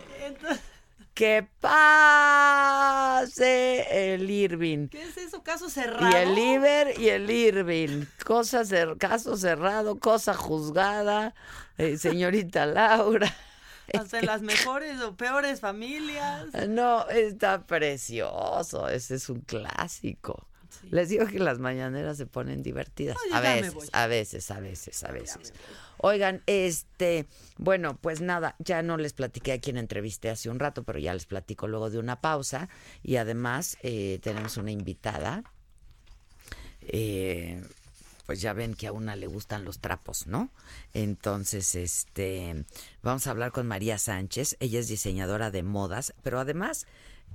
Que pase el Irving. ¿Qué es eso? ¿Caso cerrado? Y el Iber y el Irving. Cosa caso cerrado, cosa juzgada. Eh, señorita Laura. Hasta las [LAUGHS] mejores o peores familias. No, está precioso. Ese es un clásico. Les digo que las mañaneras se ponen divertidas. a, veces, a veces, a veces, a veces, Oigan, este, bueno, pues nada, ya no les platiqué a quien entrevisté hace un rato, pero ya les platico luego de una pausa. Y además eh, tenemos una invitada. Eh, pues ya ven que a una le gustan los trapos, ¿no? Entonces, este, vamos a hablar con María Sánchez. Ella es diseñadora de modas, pero además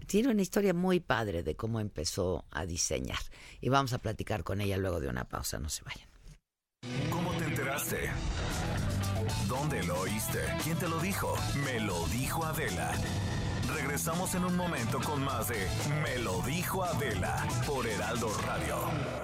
tiene una historia muy padre de cómo empezó a diseñar. Y vamos a platicar con ella luego de una pausa, no se vayan. ¿Cómo te enteraste? ¿Dónde lo oíste? ¿Quién te lo dijo? Me lo dijo Adela. Regresamos en un momento con más de Me lo dijo Adela por Heraldo Radio.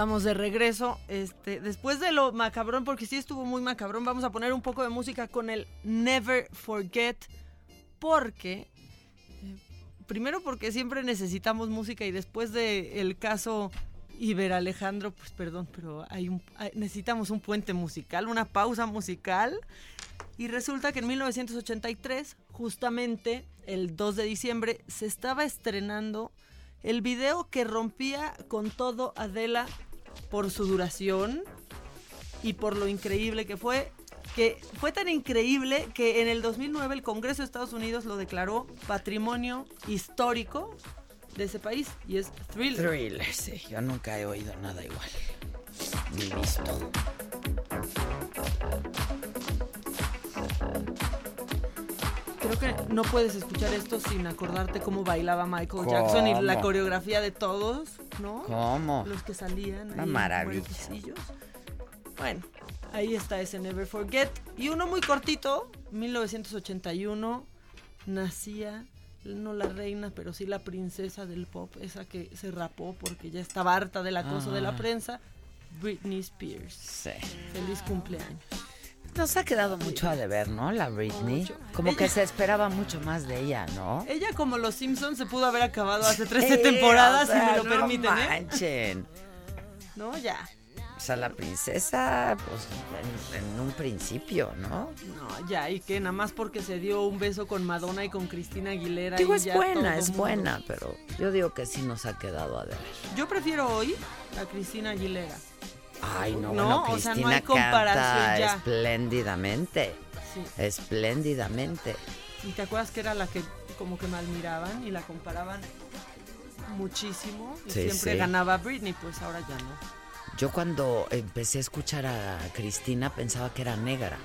Estamos de regreso. Este, después de lo macabrón, porque sí estuvo muy macabrón, vamos a poner un poco de música con el Never Forget. Porque. eh, primero porque siempre necesitamos música y después del caso Y ver Alejandro, pues perdón, pero hay un, hay- necesitamos un puente musical, una pausa musical. Y resulta que en 1983, justamente el 2 de diciembre, se estaba estrenando el video que rompía con todo Adela por su duración y por lo increíble que fue. Que fue tan increíble que en el 2009 el Congreso de Estados Unidos lo declaró patrimonio histórico de ese país y es Thriller. Thriller, sí. Yo nunca he oído nada igual. Ni visto. Creo que no puedes escuchar esto sin acordarte cómo bailaba Michael ¿Cómo? Jackson y la coreografía de todos, ¿no? ¿Cómo? Los que salían. Una ahí maravilla. Bueno, ahí está ese Never Forget. Y uno muy cortito, 1981, nacía, no la reina, pero sí la princesa del pop, esa que se rapó porque ya estaba harta del acoso de la Ah. prensa, Britney Spears. Sí. Feliz cumpleaños. Nos ha quedado mucho a deber, ¿no? La Britney. Como que se esperaba mucho más de ella, ¿no? Ella como los Simpsons se pudo haber acabado hace 13 Sí, temporadas, o sea, si me lo no permiten, ¿eh? manchen. No, ya. O sea, la princesa, pues, en, en un principio, ¿no? No, ya, y que nada más porque se dio un beso con Madonna y con Cristina Aguilera. Digo, y es ya buena, es mundo- buena, pero yo digo que sí nos ha quedado a deber. Yo prefiero hoy a Cristina Aguilera. Ay, no, No, bueno, o sea, no Cristina hay comparación ya. espléndidamente. Sí. Espléndidamente. ¿Y te acuerdas que era la que como que me admiraban y la comparaban muchísimo? Y Sí, siempre sí. ganaba Britney, pues ahora ya no. Yo cuando empecé a escuchar a Cristina pensaba que era negra.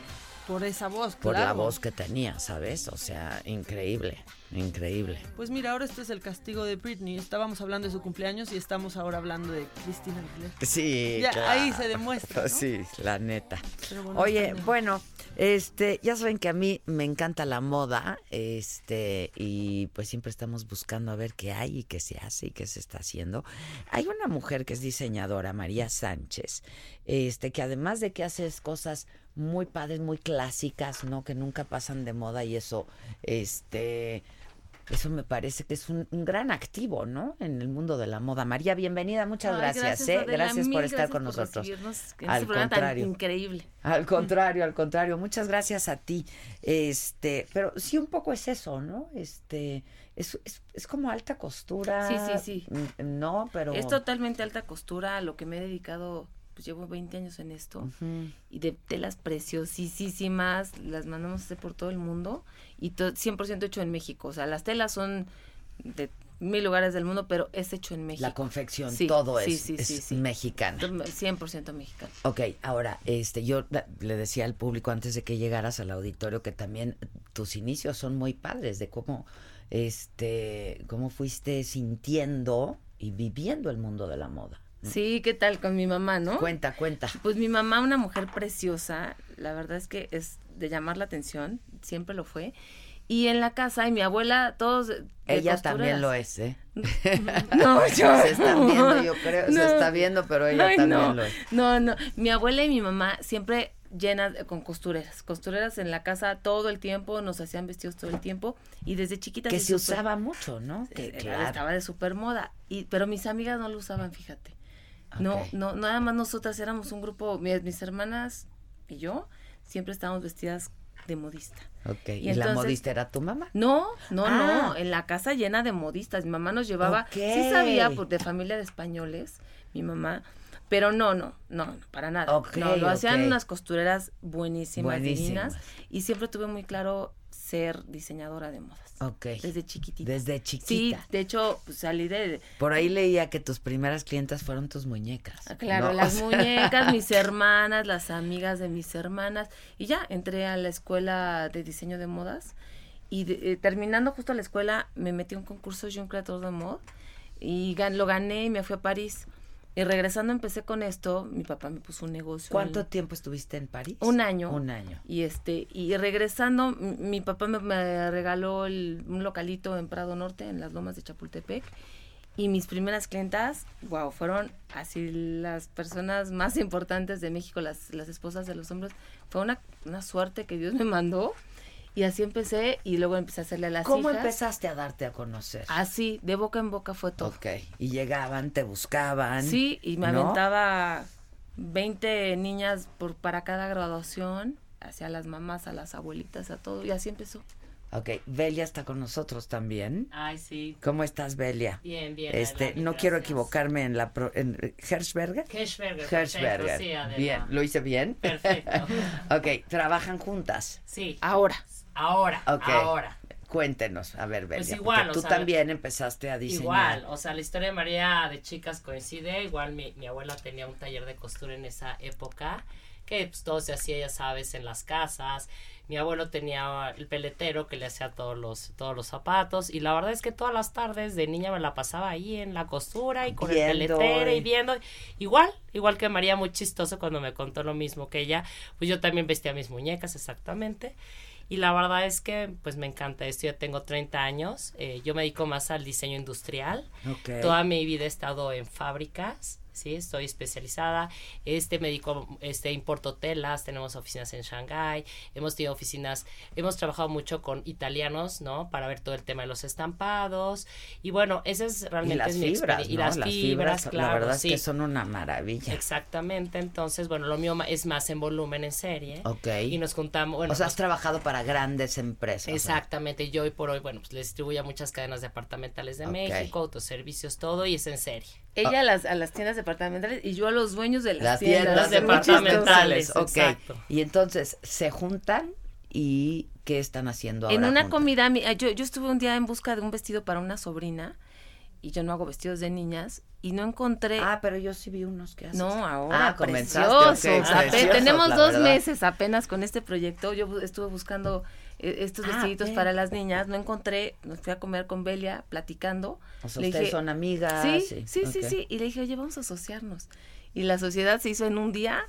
Por esa voz, Por la voz que tenía, ¿sabes? O sea, increíble, increíble. Pues mira, ahora este es el castigo de Britney. Estábamos hablando de su cumpleaños y estamos ahora hablando de Cristina Aguilera. Sí, Ya, claro. ahí se demuestra, ¿no? Sí, la neta. Bueno, Oye, bueno, este, ya saben que a mí me encanta la moda, este, y pues siempre estamos buscando a ver qué hay y qué se hace y qué se está haciendo. Hay una mujer que es diseñadora, María Sánchez, este, que además de que haces cosas muy padres, muy clásicas, ¿no? Que nunca pasan de moda y eso, este, eso me parece que es un, un gran activo, ¿no? En el mundo de la moda. María, bienvenida, muchas Ay, gracias, ¿eh? Gracias por estar gracias con por nosotros. en Al este programa tan contrario. increíble. Al [LAUGHS] contrario, al contrario, muchas gracias a ti. Este, pero sí un poco es eso, ¿no? Este, es, es, es como alta costura. Sí, sí, sí. mm, No, pero Es totalmente alta costura, a lo que me he dedicado, pues llevo 20 años en esto. Y de telas preciosísimas, las mandamos a hacer por todo el mundo y to- 100% hecho en México. O sea, las telas son de mil lugares del mundo, pero es hecho en México. la confección, Sí, todo sí, es, sí, es mexicana. 100% mexicano. Ok, ahora, este, yo le decía al público antes de que llegaras al auditorio que también tus inicios son muy padres de cómo, este, cómo fuiste sintiendo y viviendo el mundo de la moda. Sí, ¿qué tal con mi mamá, no? Cuenta, cuenta. Pues mi mamá, una mujer preciosa, la verdad es que es de llamar la atención, siempre lo fue. Y en la casa, y mi abuela, todos. de- Ella también lo es, ¿eh? [LAUGHS] No, [LAUGHS] yo. Se están viendo, yo creo, se No. está viendo, pero ella Ay, también no. lo es. No, no. Mi abuela y mi mamá siempre llenas con costureras. Costureras en la casa todo el tiempo, nos hacían vestidos todo el tiempo. Y desde chiquitas. Que se usaba mucho, ¿no? Que, claro. Estaba de super moda. Y, pero mis amigas no lo usaban, fíjate. No, no, nada más nosotras éramos un grupo, mi- mis hermanas y yo, siempre estábamos vestidas de modista. Ok, Y ¿y, la modista era tu mamá? No, no, Ah. no, en la casa llena de modistas. Mi mamá nos llevaba, sí sabía pues, de familia de españoles, mi mamá, pero no, no, no, no, para nada. Ok, no, lo hacían unas costureras buenísimas, Buenísimas. divinas, y siempre tuve muy claro ser diseñadora de modas. Ok. Desde chiquitita. Desde Sí, chiquita. de hecho, pues, salí de, Por ahí leía que tus primeras clientas fueron tus muñecas. Ah, Claro, ¿no? las [LAUGHS] O sea, muñecas, mis hermanas, las amigas de mis hermanas. Y ya entré a la escuela de diseño de modas. Y de- eh, terminando justo la escuela, me metí a un concurso Jean Creator de Mod. Y gan- lo gané y me fui a París. Y regresando empecé con esto. Mi papá me puso un negocio. ¿Cuánto tiempo estuviste en París? Un año. Un año. Y este y regresando, mi papá me, me regaló el- un localito en Prado Norte, en las lomas de Chapultepec. Y mis primeras clientas, wow, fueron así las personas más [LAUGHS] importantes de México, las, las esposas de los hombres. Fue una, una suerte que Dios me mandó. Y así empecé y luego empecé a hacerle a las ¿Cómo hijas. empezaste a darte a conocer? Así, de boca en boca fue todo. Ok. Y llegaban, te buscaban. Sí, y me ¿no? aventaba 20 niñas por para cada graduación, hacia las mamás, a las abuelitas, a todo, y así empezó. Ok, Belia está con nosotros también. Ay, sí. ¿Cómo estás, Belia? Bien, bien, Este, no quiero equivocarme en la pro- en eh, Hershberger. Hershberger, Hershberger. perfecto, sí, bien, ¿lo hice bien? Perfecto. [LAUGHS] ok, trabajan juntas. Sí. Ahora. Ahora, ahora. Cuéntenos, a ver, Belia. Pues igual, porque o tú sea, también empezaste a diseñar. Igual, o sea, la historia de María de chicas coincide, igual mi, mi abuela tenía un taller de costura en esa época, que pues todo se hacía, ya sabes, en las casas. Mi abuelo tenía el peletero que le hacía todos los, todos los zapatos y la verdad es que todas las tardes de niña me la pasaba ahí en la costura y con Viendo, el peletero y viendo. Igual, igual que María, muy chistoso cuando me contó lo mismo que ella, pues yo también vestía mis muñecas exactamente. Y la verdad es que pues me encanta esto, ya tengo 30 años, eh, yo me dedico más al diseño industrial. Toda mi vida he estado en fábricas, sí, estoy especializada. Este me dedico, este importo telas, tenemos oficinas en Shanghái, hemos tenido oficinas, hemos trabajado mucho con italianos, ¿no? Para ver todo el tema de los estampados. Y bueno, esa es Y realmente las es mi fibras. Y las fibras, claro. la verdad sí. es que son una maravilla. Exactamente, entonces, bueno, lo mío es más en volumen en serie. Ok. Y nos juntamos, bueno, o sea, nos- has trabajado para grandes empresas. ¿no? Exactamente, yo hoy por hoy, bueno, pues le distribuyo a muchas cadenas departamentales de Ok. México, autoservicios, todo, y es en serie. Ella a, las, a las tiendas departamentales y yo a los dueños de las, Las tiendas. departamentales. Ok. exacto. Y entonces se juntan y ¿qué están haciendo ahora? En una juntas? comida, mi- yo, yo estuve un día en busca de un vestido para una sobrina y yo no hago vestidos de niñas y no encontré. Ah, pero yo sí vi unos que haces. No, ahora Ah, comenzaste, preciosos. preciosos, tenemos dos verdad. meses apenas con este proyecto. Yo estuve buscando estos Ah, vestiditos ve. para las niñas, no encontré, nos fui a comer con Belia platicando. O sea, Le ustedes dije, son amigas. Sí, sí, sí, sí. Y le dije, oye, vamos a asociarnos. Y la sociedad se hizo en un día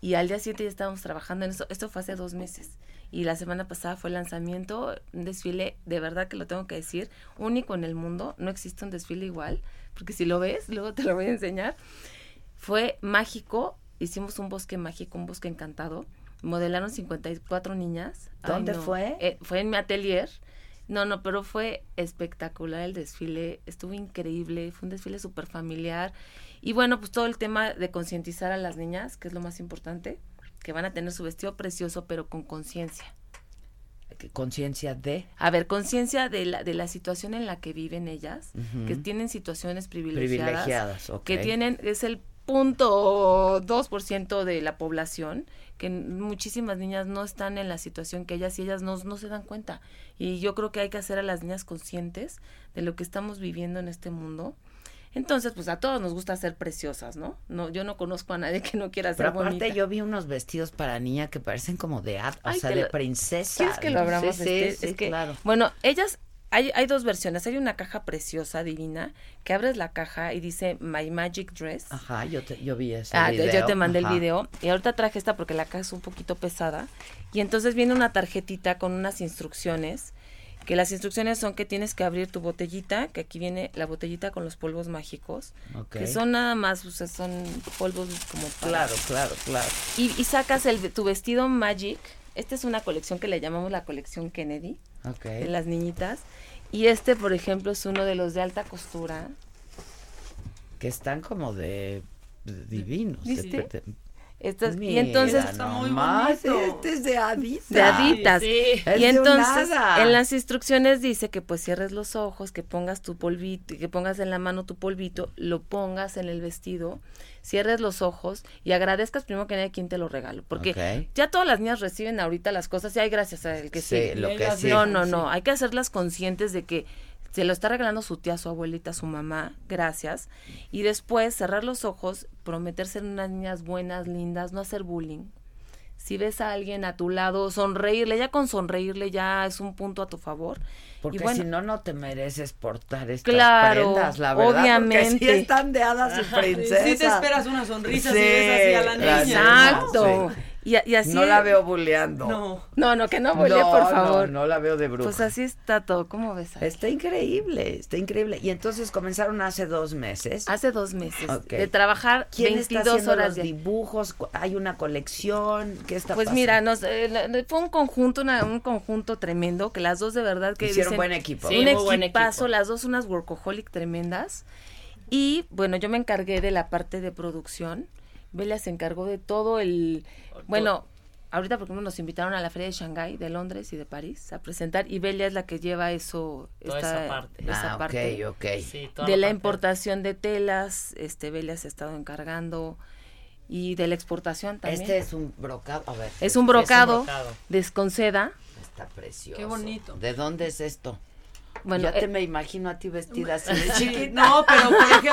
y al día siguiente ya estábamos trabajando en eso. Esto fue hace dos meses. Y la semana pasada fue el lanzamiento, un desfile, de verdad que lo tengo que decir, único en el mundo. No existe un desfile igual, porque si lo ves, luego te lo voy a enseñar. Fue mágico, hicimos un bosque mágico, un bosque encantado. Modelaron 54 niñas. Ay, ¿Dónde no. fue? Eh, fue en mi atelier. No, no, pero fue espectacular el desfile, estuvo increíble, fue un desfile súper familiar. Y bueno, pues todo el tema de concientizar a las niñas, que es lo más importante, que van a tener su vestido precioso, pero con conciencia. ¿Qué Conciencia de. A ver, conciencia de la, de la situación en la que viven ellas, que tienen situaciones privilegiadas, Privilegiadas, ok. que tienen, es el punto 2% de la población, que muchísimas niñas no están en la situación que ellas y ellas no, no se dan cuenta. Y yo creo que hay que hacer a las niñas conscientes de lo que estamos viviendo en este mundo. Entonces, pues a todos nos gusta ser preciosas, ¿no? No, yo no conozco a nadie [LAUGHS] que no quiera ser Pero aparte bonita. yo vi unos vestidos para niña que parecen como de o Ay, sea, de lo- princesa. ¿Quieres que lo abramos? Sí, este? sí, es que, claro. bueno, ellas, hay, hay dos versiones. Hay una caja preciosa, divina, que abres la caja y dice My Magic Dress. Ajá, yo, te, yo vi ese Ah, video. yo te mandé Ajá. el video. Y ahorita traje esta porque la caja es un poquito pesada. Y entonces viene una tarjetita con unas instrucciones. Que las instrucciones son que tienes que abrir tu botellita, que aquí viene la botellita con los polvos mágicos, Ok. que son nada más, o sea, son polvos como para- Claro, claro, claro. Y, y sacas el, tu vestido Magic. Esta es una colección que le llamamos la colección Kennedy Ok. de las niñitas. Y este, por ejemplo, es uno de los de alta costura. Que están como de, divinos. Y Mira, entonces Está muy nomás, este es de haditas. de haditas. Es y entonces en las instrucciones dice que pues cierres los ojos, que pongas tu polvito, que pongas en la mano tu polvito, lo pongas en el vestido, cierres los ojos y agradezcas primero que nadie quien te lo regaló, porque ya todas las niñas reciben ahorita las cosas y hay gracias a el que Sí, sí. lo que sí. No, no, no, hay que hacerlas conscientes de que se lo está regalando su tía, su abuelita, su mamá, gracias. Y después cerrar los ojos, prometer ser unas niñas buenas, lindas, no hacer bullying. Si ves a alguien a tu lado, sonreírle, ya con sonreírle ya es un punto a tu favor. Porque bueno, si no, no te mereces portar estas Claro, prendas, la verdad. Porque obviamente. sí están de hadas y princesas. Sí te esperas una sonrisa Sí, si ves así a la niña. Exacto. Sí. Y, a- y así... No la veo buleando. No. No, no, que no bulee, No, por no, favor. no la veo de bruja. Pues así está todo, ¿cómo ves? Está increíble, está increíble. Y entonces comenzaron hace dos meses. Hace dos meses. De trabajar ¿Quién está 22 haciendo horas los dibujos? ¿Hay una colección? ¿Qué está Pues pasando? mira, nos, eh, fue un conjunto, una- un conjunto tremendo, que las dos de verdad que Hicieron dicen- buen equipo. Sí, un muy buen equipo. las dos unas workaholic tremendas. Y bueno, yo me encargué de la parte de producción. Belia se encargó de todo el... Bueno, ahorita por ejemplo nos invitaron a la feria de Shanghái, de Londres y de París a presentar y Belia es la que lleva eso, Toda esta- esa parte. esa Ah, parte ok, ok. Sí, toda de la parte importación de telas, este Belia se ha estado encargando y de la exportación también. Este es un brocado. A ver. Es un brocado, brocado. de Esconceda. Está precioso. Qué bonito. ¿De dónde es esto? Bueno, ya te eh, me imagino a ti vestida así de [LAUGHS] chiquita. no, pero por ejemplo,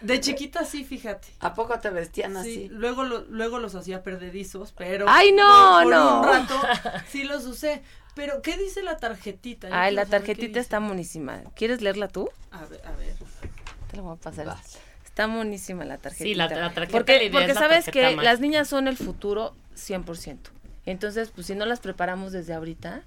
de chiquita sí, fíjate. ¿A poco te vestían Sí, así? luego, lo- luego los hacía perdedizos, pero... ¡Ay, no, por, por no! un rato [LAUGHS] sí los usé. Pero, ¿qué dice la tarjetita? Yo Ay, la tarjetita está buenísima. ¿Quieres leerla tú? A ver, a ver. Te la voy a pasar. Vas. Está buenísima la tarjetita. Sí, la- la tarjeta, Porque, sabes que las niñas son el futuro 100%. Entonces, pues si no las preparamos desde ahorita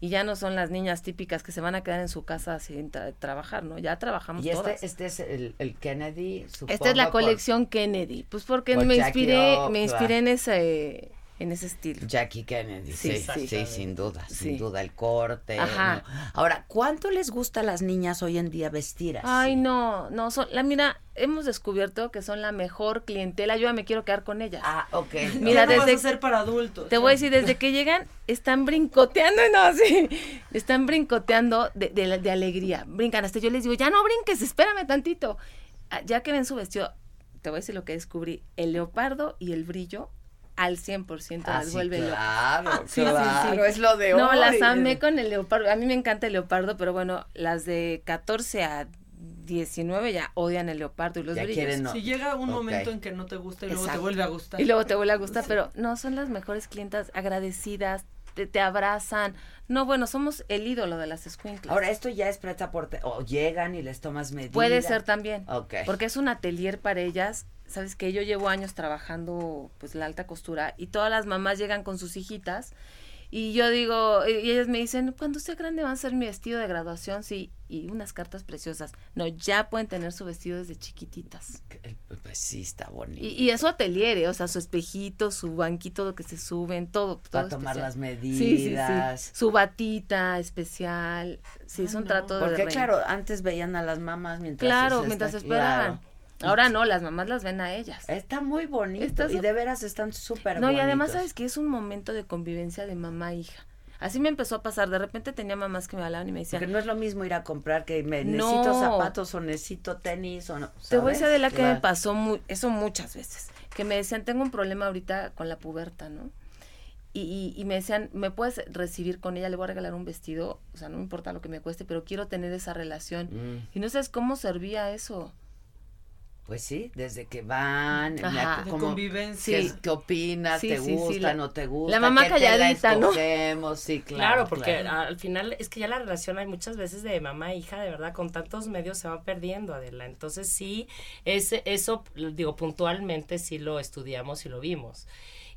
y ya no son las niñas típicas que se van a quedar en su casa sin tra- trabajar, ¿no? Ya trabajamos Y todas. este, este es el, el Kennedy. Esta es supongo, la colección Kennedy. Pues porque me Jackie inspiré, O, me inspiré en ese en ese estilo. Jackie Kennedy, sí, Sí, sí, sí. sin duda, Sí. sin duda, el corte. Ajá. ¿no? Ahora, ¿cuánto les gusta a las niñas hoy en día vestir así? Ay, no, no, son, la mira, hemos descubierto que son la mejor clientela, yo ya me quiero quedar con ellas. Ah, ok. [LAUGHS] Mira, no vas desde a ser para adultos. Te voy a decir, desde que llegan, están brincoteando, [LAUGHS] no, sí, están brincoteando de, de, de alegría, brincan, hasta yo les digo, ya no brinques, espérame tantito. Ah, Ya que ven su vestido, te voy a decir lo que descubrí, el leopardo y el brillo al 100% Ah, las vuelve locas. claro, [LAUGHS] Sí, sí, claro, sí. es lo de No, hoy. las amé con el leopardo, a mí me encanta el leopardo, pero bueno, las de 14 a 19 ya odian el leopardo y los Ya brillos. quieren no. Si llega un momento en que no te gusta y luego te vuelve a gustar. Y luego te vuelve a gustar, pero no, son las mejores clientas agradecidas, te, te abrazan. No, bueno, somos el ídolo de las escuinclas. Ahora, esto ya es preta por... O llegan y les tomas medidas. Puede ser también. Ok. Porque es un atelier para ellas. Sabes que yo llevo años trabajando pues la alta costura y todas las mamás llegan con sus hijitas y yo digo, y ellas me dicen, cuando sea grande van a ser mi vestido de graduación, sí, y unas cartas preciosas. No, ya pueden tener su vestido desde chiquititas. Pues sí, está bonito. Y, y es su atelier, ¿eh? o sea, su espejito, su banquito que se suben, todo. Para todo tomar especial. las Sí, sí, sí. medidas. Su batita especial. Sí, es un trato de Porque claro, antes veían a las mamás mientras Claro, se mientras esperaban. claro. Ahora no, las mamás las ven a ellas. Está muy bonito. Está y de veras están súper No, y además sabes que es un momento de convivencia de mamá e hija. Así me empezó a pasar. De repente tenía mamás que me hablaban y me decían, Porque no es lo mismo ir a comprar que me No. necesito zapatos o necesito tenis o no. Te voy a decir de la que me pasó mu- eso muchas veces. Que me decían, tengo un problema ahorita con la puberta, ¿no? Y, y, y me decían, ¿me puedes recibir con ella? Le voy a regalar un vestido. O sea, no me importa lo que me cueste, pero quiero tener esa relación. Mm. Y no sabes cómo servía eso. Pues sí, desde que van, De como- convivencia. ¿Qué, Sí. qué opinas? Sí, ¿Te sí, sí, gusta? la- ¿No te gusta? la mamá ¿Qué tela calladita, ¿no? escogemos? Sí, claro. Claro, porque claro. al final es que ya la relación hay muchas veces de mamá e hija, de verdad, con tantos medios se va perdiendo, Adela. Entonces sí, ese, eso, digo, puntualmente sí lo estudiamos y lo vimos.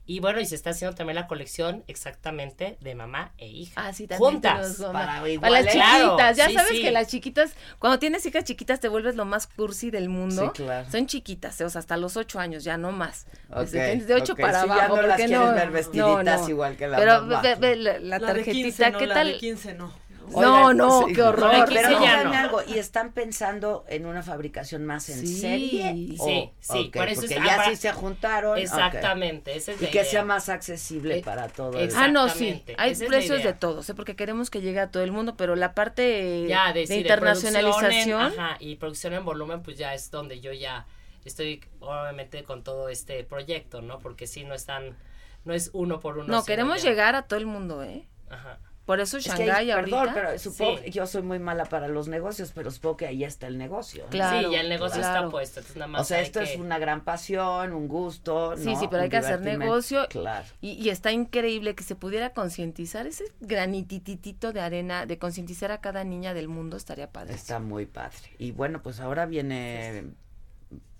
Y bueno, y se está haciendo también la colección exactamente de mamá e hija. Ah, sí, también Juntas. tenemos mamá. para Para las. Claro, chiquitas, ya sí, sabes sí. que las chiquitas, cuando tienes hijas chiquitas te vuelves lo más cursi del mundo. Sí, claro. Son chiquitas, o sea, hasta los ocho años, ya no más. Ok, Desde, de ocho para sí, ya abajo. no las quieres no, ver vestiditas igual que la Pero mamá. ve, ve la, la La de tarjetita, 15 no, ¿qué la tal? de 15 no. No, Oigan, no, sí. qué horror. No, Pero ya díganme no. algo, ¿y están pensando en una fabricación más en Sí, serie? Sí, sí, por eso porque es- ya ah, sí se juntaron. Exactamente, esa es Y la que idea. sea más accesible Eh, para todo el- Ah, no, sí. Hay esa precios de todos, ¿eh? porque queremos que llegue a todo el mundo, pero la parte ya de, de, sí, de internacionalización. producción en- ajá, y producción en volumen, pues ya es donde yo ya estoy obviamente con todo este proyecto, ¿no? Porque sí, no están, no es uno por uno. no, queremos ya- llegar a todo el mundo, ¿eh? Ajá. Por eso Es que, Shanghái perdón, ahorita. pero supongo Sí. que yo soy muy mala para los negocios, pero supongo que ahí está el negocio. ¿no? Claro, sí, ya el negocio claro. está puesto, entonces nada más O sea, esto que- es una gran pasión, un gusto. Sí, ¿no? sí, pero hay que hacer negocio. Claro. Y, y está increíble que se pudiera concientizar ese granititito de arena, de concientizar a cada niña del mundo, estaría padre. Está muy padre. Y bueno, pues ahora viene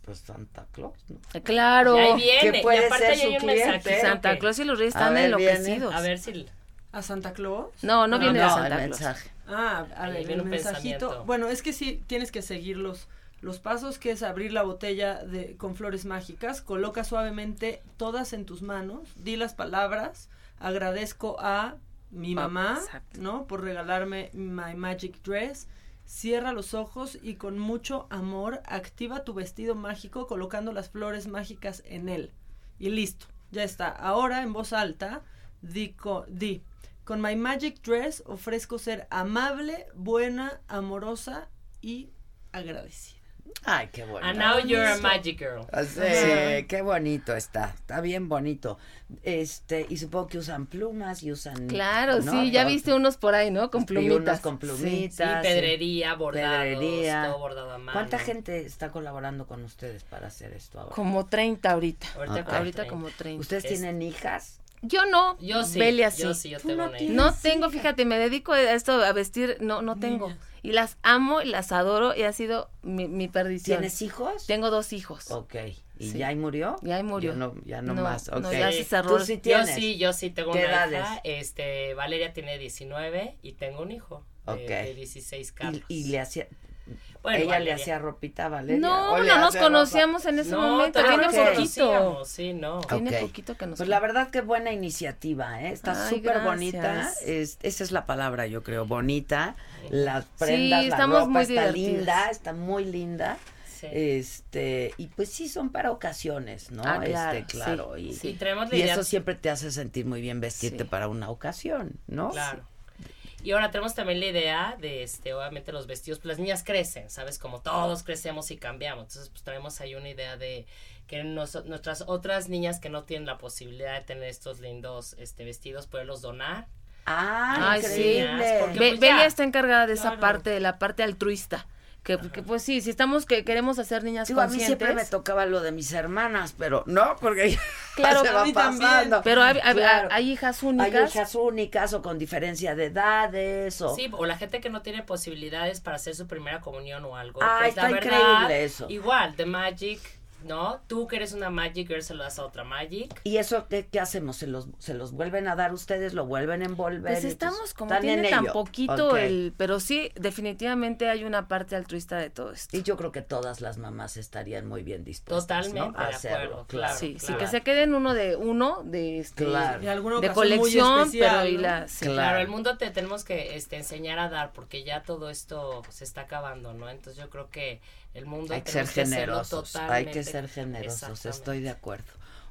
Pues Santa Claus, ¿no? Claro. Y ahí viene, Que y puede aparte ser ahí su hay un cliente. mensajito Santa Claus y los reyes están ver, viene. enloquecidos. A ver si... ¿A Santa Claus? No, no, viene de no, Santa el Claus. mensaje. Ah, a ver, viene el un mensajito. Bueno, es que sí tienes que seguir los, los pasos, que es abrir la botella de, con flores mágicas, coloca suavemente todas en tus manos, di las palabras, agradezco a mi mamá, exacto. ¿no? Por regalarme my magic dress. Cierra los ojos y con mucho amor activa tu vestido mágico colocando las flores mágicas en él. Y listo, ya está. Ahora en voz alta, di, co- di con My Magic Dress ofrezco ser amable, buena, amorosa y agradecida. Ay, qué bonito. And now you're a magic girl. Sí, qué bonito está, está bien bonito. Este, y supongo que usan plumas y usan Claro, ¿no? sí, ya viste unos por ahí, ¿no? Con Y unos plumitas. con Sí. Sí, plumitas. pedrería, bordados, pedrería. todo bordado a mano. ¿Cuánta gente está colaborando con ustedes para hacer esto ahora? Como 30 ahorita. Ahorita Ok. como Ahorita 30. como 30. ¿Ustedes Es- tienen hijas? Yo no. Yo sí, Belia yo sí. yo tengo no una hija. No tengo, fíjate, me dedico a esto, a vestir, no, no tengo. Niñas. Y las amo y las adoro y ha sido mi, mi perdición. ¿Tienes hijos? Tengo dos hijos. Ok. ¿Y Sí. ya ahí murió? Ya ahí murió. Ya no, ya no, No, más. no, ok. ya se cerró. ¿Tú sí Yo tienes? sí, yo sí tengo ¿Qué una edades? hija. Este, Valeria tiene 19 y tengo un hijo de, Ok. de 16 Carlos. Y, y le hacía... Bueno, ella le hacía ropita a Valeria. No, ¿O le no nos ropa? conocíamos en ese No, momento. Tiene nos poquito. Sí, no. Tiene Ok. poquito que nos Pues la verdad que buena iniciativa, ¿eh? Está súper bonita. Es, esa es la palabra, yo creo, bonita. Las prendas, la estamos ropa muy está linda, está muy linda. Sí. Este, y pues sí son para ocasiones, ¿no? Ah, claro, este, claro. sí, y, sí. Y tenemos la y eso siempre te hace sentir muy bien vestirte Sí. para una ocasión, ¿no? Claro. Y ahora tenemos también la idea de, este, obviamente los vestidos, pues las niñas crecen, ¿sabes? Como todos crecemos y cambiamos. Entonces, pues tenemos ahí una idea de que nos- nuestras otras niñas que no tienen la posibilidad de tener estos lindos este, vestidos, poderlos donar. Ah, Ay, sí. increíble. Porque, Be- pues, Belia ya. está encargada de esa parte, de la parte altruista. Que, que, pues sí, si estamos que queremos hacer niñas Digo, a mí conscientes. siempre me tocaba lo de mis hermanas, pero no, porque [LAUGHS] Claro, se a va mí también. pasando. Pero hay, hay- Claro. hay hijas Hay únicas. hijas únicas o con diferencia de edades o... Sí, o la gente que no tiene posibilidades para hacer su primera comunión o algo. Ah, pues, la está verdad, increíble eso. Igual, The Magic, ¿no? Tú que eres una Magic Girl se lo das a otra Magic. ¿Y eso qué, qué hacemos? ¿Se los, ¿Se los vuelven a dar ustedes? ¿Lo vuelven a envolver? Pues Y estamos como tiene tan ello. poquito el, pero sí, definitivamente hay una parte altruista de todo esto. Y yo creo que todas las mamás estarían muy bien dispuestas Totalmente ¿no? a de hacerlo. acuerdo, claro. claro. Sí, sí, que se queden uno de uno de este Claro. De colección, especial, pero y ¿no? la sí. Claro. Claro, el mundo te tenemos que este, enseñar a dar porque ya todo esto se está acabando, ¿no? Entonces yo creo que el mundo Hay que ser generosos, hay que ser generosos, estoy de acuerdo.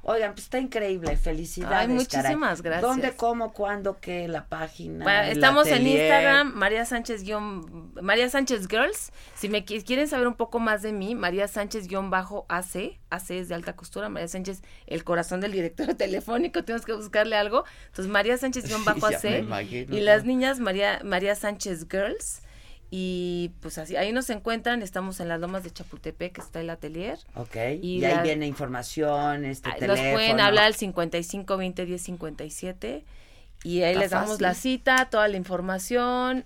Oigan, pues está increíble, felicidades. Ay, muchísimas caray. gracias. ¿Dónde, cómo, cuándo, qué? La página. Bueno, el estamos en? Instagram, María Sánchez guion, María Sánchez Girls. Si me qui- quieren saber un poco más de mí, María Sánchez guion bajo AC, AC es de alta costura, María Sánchez, el corazón del director [LAUGHS] telefónico, tenemos que buscarle algo. Entonces, María Sánchez guion [LAUGHS] bajo Ya me AC. imagino. Y las niñas, María, María Sánchez Girls. Y pues así, ahí nos encuentran, estamos en las lomas de Chapultepec, que está el atelier. Ok, Y y, ahí la- viene información, este Ah, teléfono. Nos pueden hablar al 55 20 10 57 y ahí Está les damos fácil. la cita, toda la información,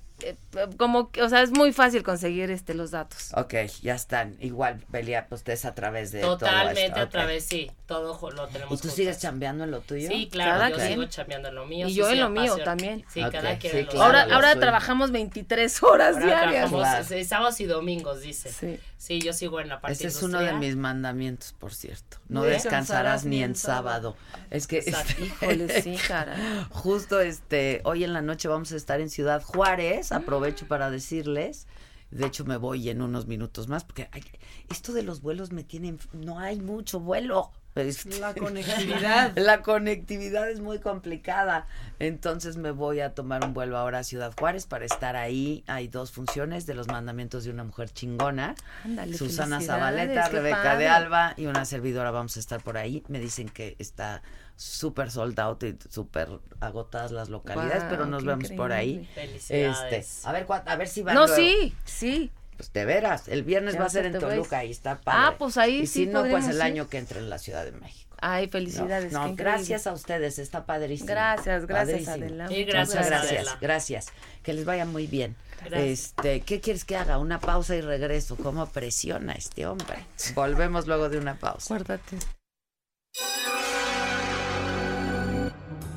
como que, o sea, es muy fácil conseguir este los datos. Ok, ya están. Igual, Belia, pues es a través de Totalmente todo esto. a través, sí, todo lo tenemos ¿Y tú juntas. sigues chambeando en lo tuyo? Sí, claro, Cada yo quien. sigo chambeando en lo mío. Y yo sí, en lo mío también. Sí, cada quien sí, claro, ahora ahora trabajamos 23 horas Ahora diarias. trabajamos Claro. eh, sábados y domingos, dice. Sí. Sí, yo sigo en la parte Ese es uno de mis mandamientos, por cierto. No descansarás ni en sábado. Es que este, Híjole, sí, [LAUGHS] cara. justo este hoy en la noche vamos a estar en Ciudad Juárez. Aprovecho para decirles. De hecho me voy en unos minutos más porque ay, esto de los vuelos me tiene enf- no hay mucho vuelo. Este, La [LAUGHS] conectividad. La conectividad es muy complicada. Entonces me voy a tomar un vuelo ahora a Ciudad Juárez para estar ahí. Hay dos funciones de los mandamientos de una mujer chingona. Ándale, Susana Zabaleta, Rebeca padre. de Alba y una servidora vamos a estar por ahí. Me dicen que está súper sold out y súper agotadas las localidades, pero nos vemos por ahí. Felicidades. Este, a ver, a ver si van No, luego. sí, sí. Pues de veras, el viernes Ya va a ser se en te. Toluca y está padre. Ah, pues ahí y sí si no, pues el ir. año que entre en la Ciudad de México. Ay, felicidades. No, gracias a ustedes, está padrísimo. Gracias, gracias, Padrísimo. Adela. Sí, Muchas gracias, gracias, Adela. gracias. Que les vaya muy bien. Gracias. Este, ¿qué quieres que haga? Una pausa y regreso. ¿Cómo presiona este hombre? Volvemos luego de una pausa. Guárdate.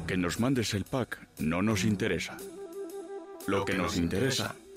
Que nos mandes el pack no nos interesa. Lo que nos interesa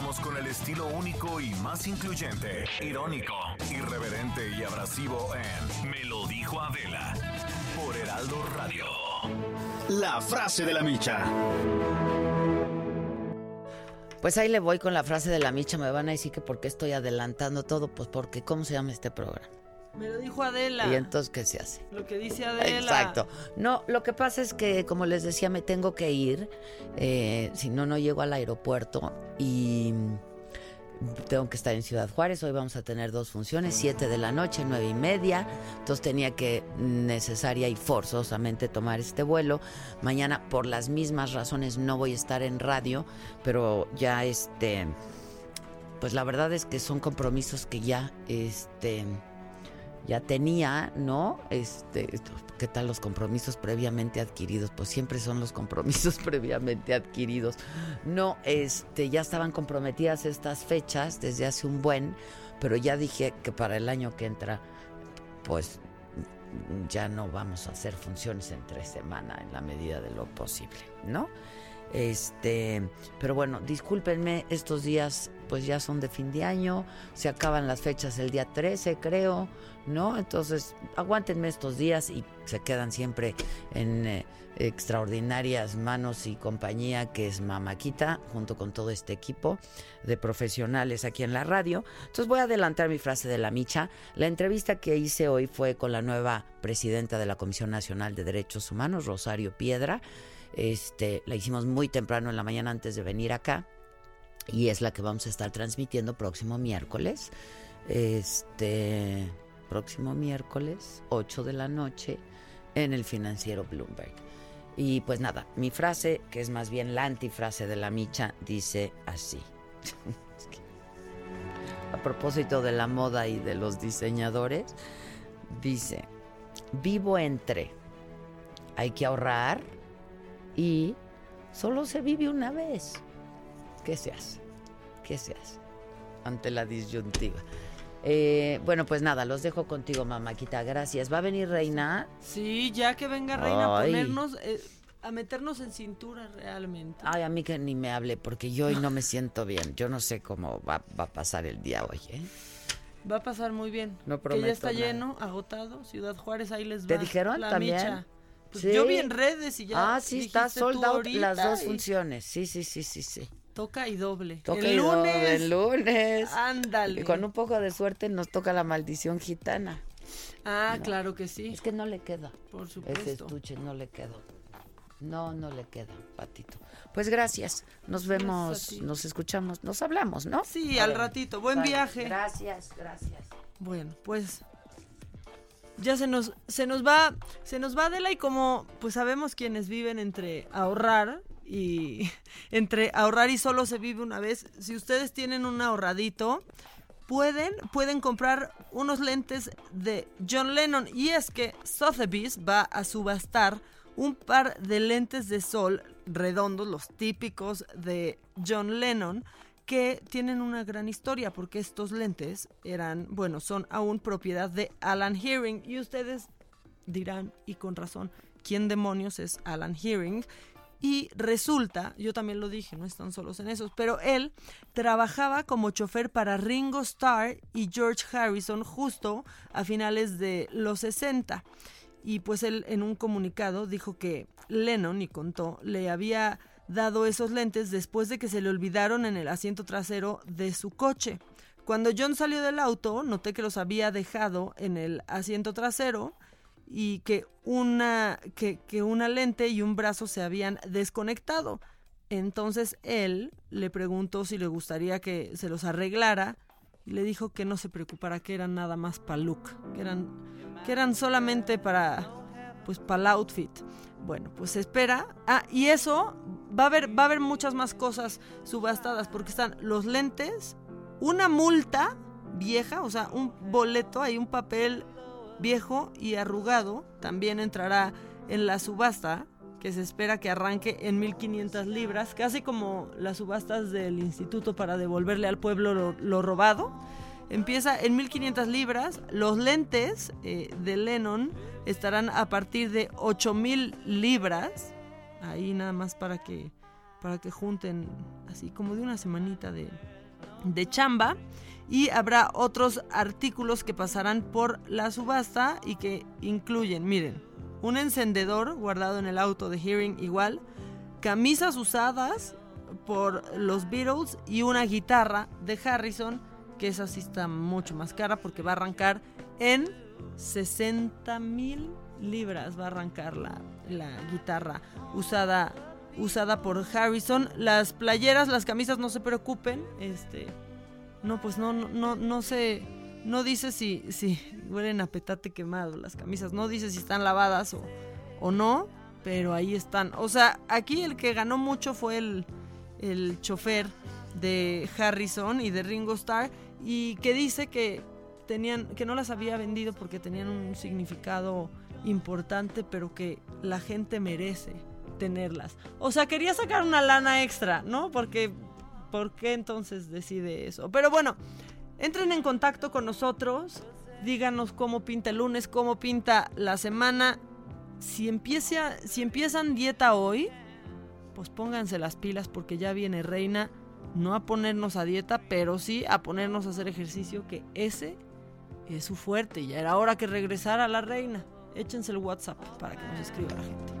Continuamos con el estilo único y más incluyente, irónico, irreverente y abrasivo en Me lo dijo Adela por Heraldo Radio. La frase de la micha. Pues ahí le voy con la frase de la micha. Me van a decir que por qué estoy adelantando todo. Pues porque, ¿cómo se llama este programa? Me lo dijo Adela. Y entonces, ¿qué se hace? Lo que dice Adela. Exacto. No, lo que pasa es que, como les decía, me tengo que ir. eh, si no, no llego al aeropuerto y tengo que estar en Ciudad Juárez. Hoy vamos a tener dos funciones, siete de la noche, nueve y media. Entonces tenía que necesaria y forzosamente tomar este vuelo. Mañana, por las mismas razones, no voy a estar en radio, pero ya este, pues la verdad es que son compromisos que ya, este ya tenía, ¿no? Este, ¿qué tal los compromisos previamente adquiridos? Pues siempre son los compromisos [LAUGHS] previamente adquiridos. No, este, ya estaban comprometidas estas fechas desde hace un buen, pero ya dije que para el año que entra, pues ya no vamos a hacer funciones entre semana en la medida de lo posible, ¿no? Este, pero bueno, discúlpenme, estos días pues ya son de fin de año, se acaban las fechas el día 13, creo, ¿no? Entonces, aguántenme estos días y se quedan siempre en eh, extraordinarias manos y compañía que es Mamaquita, junto con todo este equipo de profesionales aquí en la radio. Entonces voy a adelantar mi frase de la micha. La entrevista que hice hoy fue con la nueva presidenta de la Comisión Nacional de Derechos Humanos, Rosario Piedra. Este, la hicimos muy temprano en la mañana antes de venir acá y es la que vamos a estar transmitiendo próximo miércoles. Este, próximo miércoles, 8 de la noche, en el financiero Bloomberg. Y pues nada, mi frase, que es más bien la antifrase de la micha, dice así. [LAUGHS] A propósito de la moda y de los diseñadores, dice, vivo entre, hay que ahorrar y solo se vive una vez. ¿Qué se hace? ¿Qué se hace? Ante la disyuntiva. Eh, bueno, pues nada, los dejo contigo, mamáquita. Gracias. ¿Va a venir Reina? Sí, ya que venga Reina a ponernos, eh, a meternos en cintura realmente. Ay, a mí que ni me hable, porque yo hoy no me siento bien. Yo no sé cómo va, va a pasar el día hoy, ¿eh? Va a pasar muy bien. No que prometo ya está nada. lleno, agotado, Ciudad Juárez, ahí les va. ¿Te dijeron la también? micha. Pues Sí. yo vi en redes y ya. Ah, sí, está dijiste sold tú out las dos y funciones. Sí, sí, sí, sí, sí. Toca y doble. Toca el y doble, lunes. el lunes. Ándale. Y con un poco de suerte nos toca la maldición gitana. Ah, No. claro que sí. Es que no le queda. Por Ese supuesto. estuche no le quedó. No, no le queda, patito. Pues gracias. Nos vemos, nos escuchamos, nos hablamos, ¿no? Sí, al ratito. Buen viaje. Gracias, gracias. Bueno, pues ya se nos se nos va se nos va y como pues sabemos quienes viven entre ahorrar y [LAUGHS] entre ahorrar y solo se vive una vez, si ustedes tienen un ahorradito, pueden pueden comprar unos lentes de John Lennon. Y es que Sotheby's va a subastar un par de lentes de sol redondos, los típicos de John Lennon, que tienen una gran historia porque estos lentes eran, bueno, son aún propiedad de Alan Hearing y ustedes dirán, y con razón, ¿quién demonios es Alan Hearing? Y resulta, yo también lo dije, no están solos en esos, pero él trabajaba como chofer para Ringo Starr y George Harrison justo a finales de los 60. Y pues él en un comunicado dijo que Lennon, y contó, le había dado esos lentes después de que se le olvidaron en el asiento trasero de su coche. Cuando John salió del auto, noté que los había dejado en el asiento trasero y que una, que, una lente y un brazo se habían desconectado. Entonces él le preguntó si le gustaría que se los arreglara y le dijo que no se preocupara, que eran nada más para look, que eran, que eran solamente para, pues para el outfit. Bueno, pues espera. Ah, y eso va a haber, va a haber muchas más cosas subastadas porque están los lentes, una multa vieja, o sea, un boleto, hay un papel viejo y arrugado, también entrará en la subasta que se espera que arranque en 1500 libras, casi como las subastas del instituto para devolverle al pueblo lo, lo robado. Empieza en 1500 libras, los lentes eh, de Lennon estarán a partir de 8000 libras, ahí nada más para que, para que junten así como de una semanita de, de chamba. Y habrá otros artículos que pasarán por la subasta y que incluyen, miren, un encendedor guardado en el auto de Hearing igual, camisas usadas por los Beatles y una guitarra de Harrison, que esa sí está mucho más cara porque va a arrancar en 60 mil libras, va a arrancar la, la guitarra usada usada por Harrison. Las playeras, las camisas, no se preocupen, este no, pues no, no, no sé, no dice si, si huelen a petate quemado las camisas, no dice si están lavadas o, o no, pero ahí están. O sea, aquí el que ganó mucho fue el, el chofer de Harrison y de Ringo Starr y que dice que tenían que no las había vendido porque tenían un significado importante, pero que la gente merece tenerlas. O sea, quería sacar una lana extra, ¿no? Porque ¿Por qué entonces decide eso? Pero bueno, entren en contacto con nosotros, díganos cómo pinta el lunes, cómo pinta la semana. Si, empieza, si empiezan dieta hoy, pues pónganse las pilas porque ya viene Reina, no a ponernos a dieta, pero sí a ponernos a hacer ejercicio, que ese es su fuerte. Ya era hora que regresara la Reina. Échense el WhatsApp para que nos escriba la gente.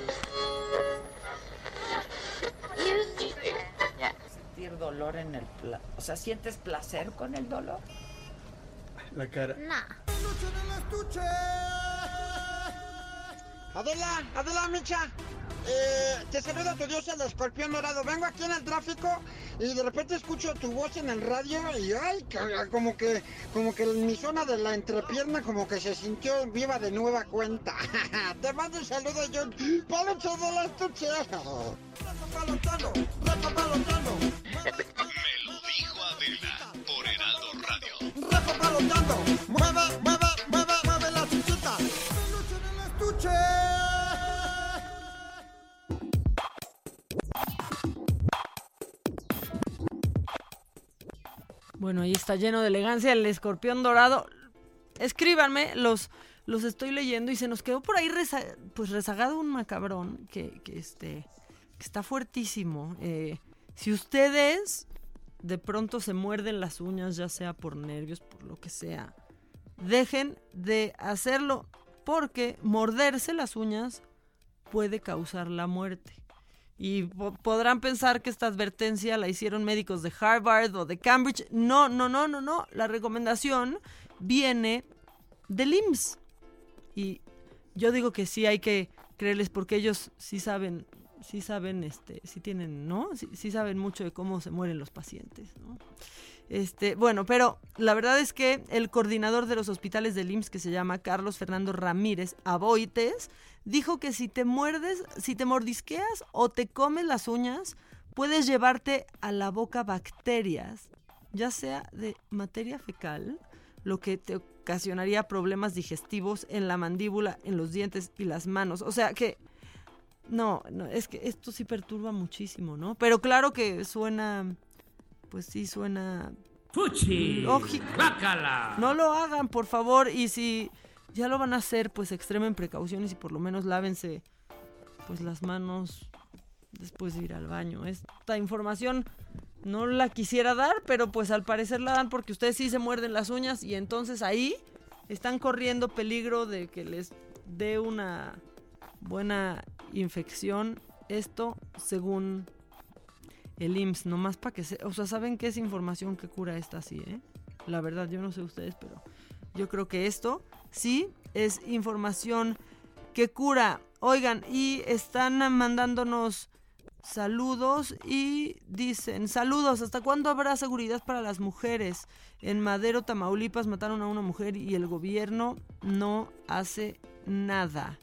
dolor en el... pla- O sea, ¿sientes placer con el dolor? La cara. Adela, Adela Micha, eh, te saluda tu dios el escorpión dorado. Vengo aquí en el tráfico y de repente escucho tu voz en el radio y ay, como que, como que mi zona de la entrepierna como que se sintió viva de nueva cuenta. [LAUGHS] te mando un saludo, John. ¡Palocho de la estuche! Por Heraldo Radio. ¡Rafa palotando! ¡Mueve, mueve, mueve, Bueno, ahí está lleno de elegancia el escorpión dorado. Escríbanme, los, los estoy leyendo y se nos quedó por ahí pues rezagado un macabrón que, que, este, que está fuertísimo. Eh, si ustedes de pronto se muerden las uñas, ya sea por nervios, por lo que sea, dejen de hacerlo. Porque morderse las uñas puede causar la muerte. Y po- podrán pensar que esta advertencia la hicieron médicos de Harvard o de Cambridge. No, no, no, no, no. La recomendación viene del IMSS. Y yo digo que sí hay que creerles porque ellos sí saben, sí saben, este, sí tienen, ¿no? Sí saben mucho de cómo se mueren los pacientes, ¿no? Este, bueno, pero la verdad es que el coordinador de los hospitales del IMSS, que se llama Carlos Fernando Ramírez Aboites, dijo que si te muerdes, si te mordisqueas o te comes las uñas, puedes llevarte a la boca bacterias, ya sea de materia fecal, lo que te ocasionaría problemas digestivos en la mandíbula, en los dientes y las manos. O sea que no, no, es que esto sí perturba muchísimo, ¿no? Pero claro que suena, pues sí suena ¡Fuchi! lógico. ¡Guácala! No lo hagan, por favor, y si ya lo van a hacer, pues extremen precauciones y por lo menos lávense pues las manos después de ir al baño. Esta información no la quisiera dar, pero pues al parecer la dan porque ustedes sí se muerden las uñas y entonces ahí están corriendo peligro de que les dé una buena infección. Esto según el IMSS, nomás para que se... O sea, ¿saben qué es información que cura esta así, eh? La verdad, yo no sé ustedes, pero yo creo que esto sí es información que cura. Oigan, y están mandándonos saludos y dicen, saludos, ¿hasta cuándo habrá seguridad para las mujeres? En Madero, Tamaulipas mataron a una mujer y el gobierno no hace nada.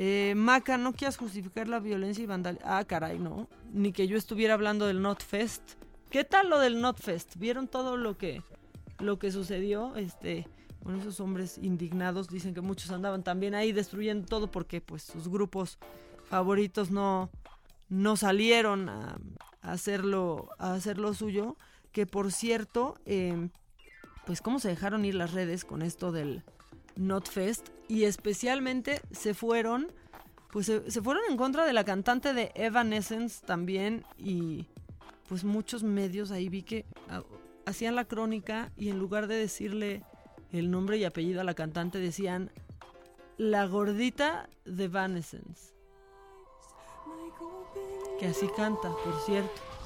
Eh, Maca, no quieras justificar la violencia y vandalismo. Ah, caray, no. Ni que yo estuviera hablando del Notfest. ¿Qué tal lo del Notfest? ¿Vieron todo lo que, lo que sucedió? Este, bueno, esos hombres indignados dicen que muchos andaban también ahí destruyendo todo porque pues sus grupos favoritos no, no salieron a, a hacerlo, a hacer lo suyo. Que por cierto, eh, pues cómo se dejaron ir las redes con esto del Notfest y especialmente se fueron, pues se, se fueron en contra de la cantante de Evanescence también y pues muchos medios ahí vi que ah, hacían la crónica y en lugar de decirle el nombre y apellido a la cantante decían la gordita de Evanescence. Que así canta, por cierto.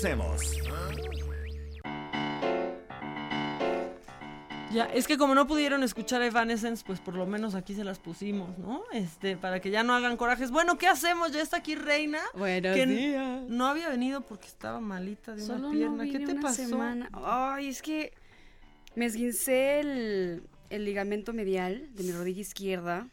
¿Qué hacemos? Ya, es que como no pudieron escuchar a Evanescence, pues por lo menos aquí se las pusimos, ¿no? Este, para que ya no hagan corajes. Bueno, ¿qué hacemos? Ya está aquí Reina. Buenos que días. No había venido porque estaba malita de Solo una pierna. no ¿Qué te una pasó? semana. Ay, es que me esguincé el, el ligamento medial de mi rodilla izquierda.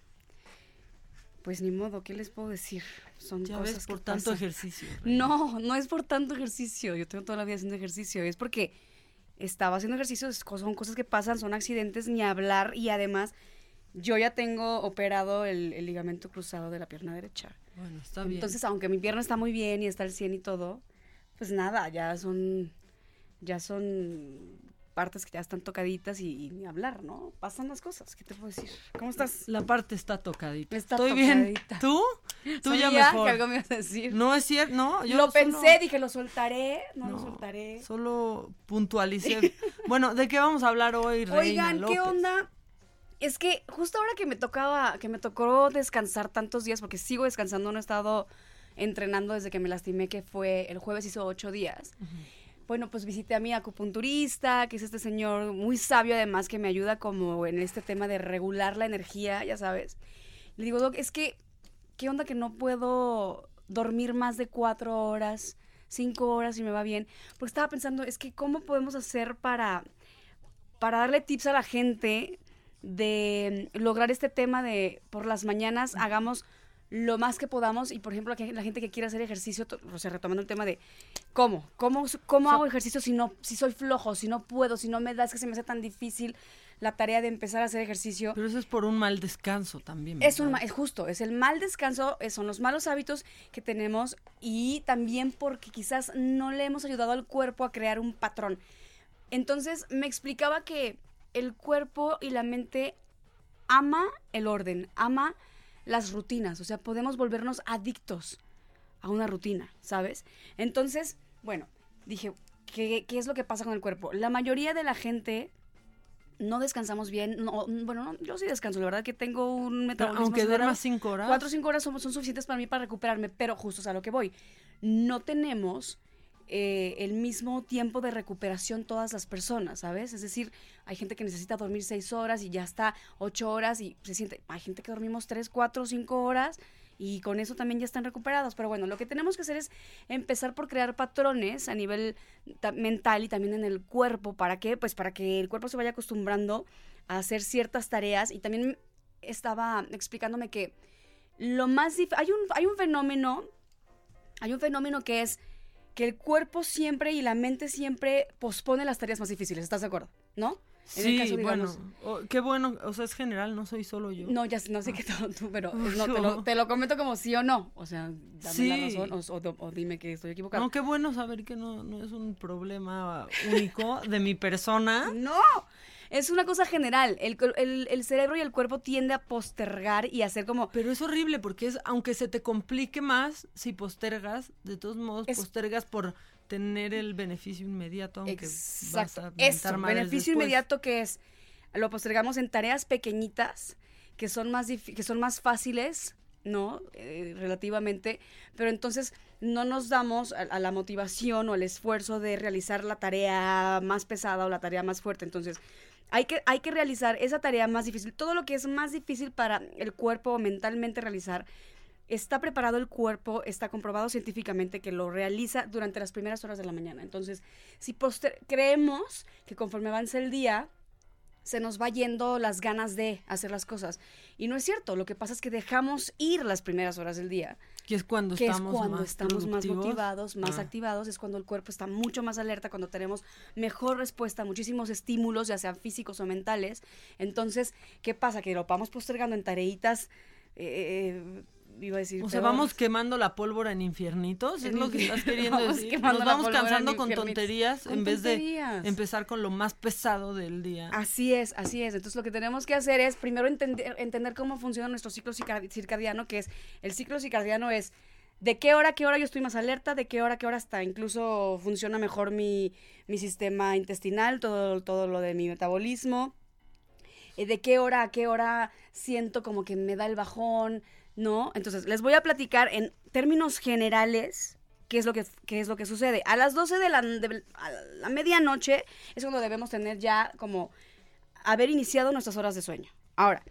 Pues ni modo, ¿qué les puedo decir? Son Ya cosas ves, que por tanto pasan. ejercicio. [LAUGHS] No, no es por tanto ejercicio. Yo tengo toda la vida haciendo ejercicio. Es porque estaba haciendo ejercicio, son cosas que pasan, son accidentes, ni hablar. Y además, yo ya tengo operado el, el ligamento cruzado de la pierna derecha. Bueno, está bien. Entonces, aunque mi pierna está muy bien y está al 100 y todo, pues nada, ya son, ya son partes que ya están tocaditas y, y ni hablar, ¿no? Pasan las cosas, ¿qué te puedo decir? ¿Cómo estás? La parte está tocadita. Está Estoy bien. tocadita. ¿Tú? Tú ya mejor. que algo me ibas a decir. No es cierto, no. Yo lo solo- pensé, dije, lo soltaré, no, lo soltaré. Solo puntualicé. [LAUGHS] bueno, ¿de qué vamos a hablar hoy, Reina Oigan, ¿qué onda? Es que justo ahora que me tocaba, que me tocó descansar tantos días, porque sigo descansando, no he estado entrenando desde que me lastimé, que fue el jueves hizo ocho días. Bueno, pues visité a mi acupunturista, que es este señor muy sabio además, que me ayuda como en este tema de regular la energía, ya sabes. Le digo, Doc, es que, ¿qué onda que no puedo dormir más de cuatro horas, cinco horas y me va bien? Porque estaba pensando, es que, ¿cómo podemos hacer para para darle tips a la gente de lograr este tema de por las mañanas hagamos lo más que podamos y por ejemplo la, gente que quiere hacer ejercicio, o sea, retomando el tema de cómo, cómo, cómo hago ejercicio si no, si soy flojo, si no puedo, si no me da, es que se me hace tan difícil la tarea de empezar a hacer ejercicio. Pero eso es por un mal descanso también. Es un es justo, es el mal descanso, son los malos hábitos que tenemos y también porque quizás no le hemos ayudado al cuerpo a crear un patrón. Entonces me explicaba que el cuerpo y la mente ama el orden, ama las rutinas, o sea, podemos volvernos adictos a una rutina, ¿sabes? Entonces, bueno, dije, ¿qué, qué es lo que pasa con el cuerpo? La mayoría de la gente no descansamos bien, no, bueno, no, yo sí descanso, la verdad que tengo un metabolismo aunque acelerado. duermas cinco horas. Cuatro o cinco horas son, son suficientes para mí para recuperarme, pero justo es a lo que voy. No tenemos eh, el mismo tiempo de recuperación todas las personas, ¿sabes? Es decir, hay gente que necesita dormir seis horas y ya está ocho horas y se siente, hay gente que dormimos tres, cuatro, cinco horas y con eso también ya están recuperados. Pero bueno, lo que tenemos que hacer es empezar por crear patrones a nivel ta- mental y también en el cuerpo. ¿Para qué? Pues para que el cuerpo se vaya acostumbrando a hacer ciertas tareas y también estaba explicándome que lo más hay un hay un fenómeno hay un fenómeno que es que el cuerpo siempre y la mente siempre pospone las tareas más difíciles, ¿estás de acuerdo? ¿No? En el Sí, caso, bueno, digamos- o- qué bueno, o sea, es general, no soy solo yo. No, ya no sé qué todo tú, pero [LAUGHS] no, te, lo, te lo comento como sí o no. O sea, dame la Sí. razón o, o- o dime que estoy equivocado. No, qué bueno saber que no, no es un problema único de mi persona. [LAUGHS] No, es una cosa general. El, el- el cerebro y el cuerpo tiende a postergar y hacer como... Pero es horrible porque es, aunque se te complique más, si postergas, de todos modos Es- postergas por tener el beneficio inmediato, aunque vas Exacto. a mentar Eso, beneficio después. inmediato que es, lo postergamos en tareas pequeñitas que son más, que son más fáciles, ¿no? Eh, relativamente, pero entonces no nos damos a, a la motivación o al esfuerzo de realizar la tarea más pesada o la tarea más fuerte. Entonces, hay que, hay que realizar esa tarea más difícil. Todo lo que es más difícil para el cuerpo mentalmente realizar, está preparado el cuerpo, está comprobado científicamente que lo realiza durante las primeras horas de la mañana. Entonces, si creemos que conforme avanza el día, se nos va yendo las ganas de hacer las cosas. Y no es cierto, lo que pasa es que dejamos ir las primeras horas del día. Que es cuando que estamos es cuando más estamos más motivados, más Ah. activados, es cuando el cuerpo está mucho más alerta, cuando tenemos mejor respuesta a muchísimos estímulos, ya sean físicos o mentales. Entonces, ¿qué pasa? Que lo vamos postergando en tareitas, eh, iba a decir... O sea, peor. vamos quemando la pólvora en infiernitos, es lo que estás queriendo vamos decir. Nos vamos cansando con tonterías Con en vez de empezar con lo más pesado del día. Así es, así es. Entonces lo que tenemos que hacer es primero entender, entender cómo funciona nuestro ciclo circa- circadiano, que es el ciclo circadiano es de qué hora a qué hora yo estoy más alerta, de qué hora a qué hora hasta incluso funciona mejor mi, mi sistema intestinal, todo, todo lo de mi metabolismo, eh, de qué hora a qué hora siento como que me da el bajón, ¿no? Entonces les voy a platicar en términos generales qué es lo que, qué es lo que sucede. A las 12 de la, de a la medianoche es cuando debemos tener ya como haber iniciado nuestras horas de sueño. Ahora,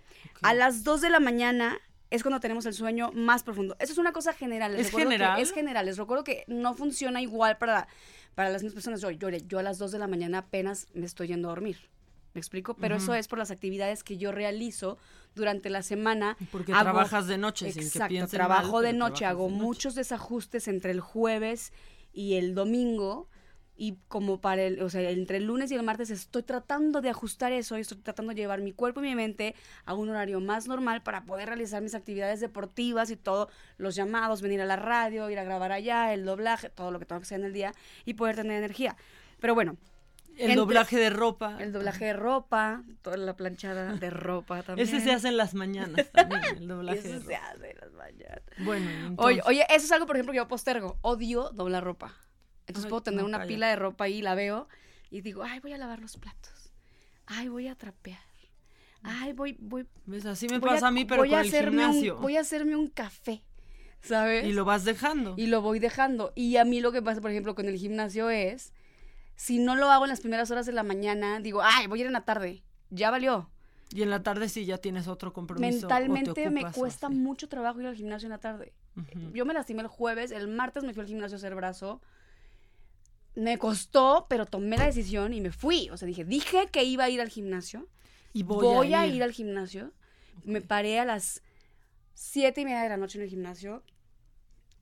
a las 2 de la mañana es cuando tenemos el sueño más profundo. Eso es una cosa general. les ¿Es que general? Es general. Les recuerdo que no funciona igual para, para las mismas personas. Yo, yo, yo a las 2 de la mañana apenas me estoy yendo a dormir. ¿Me explico? Pero eso es por las actividades que yo realizo durante la semana. Porque trabajas de noche, sin que Exacto, piensen trabajo mal, de noche, hago de noche. muchos desajustes entre el jueves y el domingo. Y como para el, o sea, entre el lunes y el martes estoy tratando de ajustar eso y estoy tratando de llevar mi cuerpo y mi mente a un horario más normal para poder realizar mis actividades deportivas y todos los llamados, venir a la radio, ir a grabar allá, el doblaje, todo lo que tengo que hacer en el día y poder tener energía. Pero bueno, El doblaje de ropa. El doblaje de ropa, toda la planchada de ropa [LAUGHS] también. Ese se hace en las mañanas también, el [LAUGHS] doblaje Eso de se ropa. hace en las mañanas. Bueno, entonces- oye, eso es algo, por ejemplo, que yo postergo. Odio doblar ropa. Entonces Ay, puedo tener no, una pila de ropa ahí, la veo y digo, ay, voy a lavar los platos. Ay, voy a trapear. Ay, voy, voy. ¿Ves? Así me voy pasa a mí, pero voy con a el hacerme un- gimnasio. voy a hacerme un café, ¿sabes? Y lo vas dejando. Y lo voy dejando. Y a mí lo que pasa, por ejemplo, con el gimnasio es, si no lo hago en las primeras horas de la mañana, digo, ay, voy a ir en la tarde. Ya valió. Y en la tarde sí ya tienes otro compromiso. o te Mentalmente me cuesta mucho trabajo ir al gimnasio en la tarde. Yo me lastimé el jueves, el martes me fui al gimnasio a hacer brazo. Me costó, pero tomé la decisión y me fui. O sea, dije, dije que iba a ir al gimnasio. Y voy a a, ir. ir. al gimnasio. Me paré a las siete y media de la noche en el gimnasio.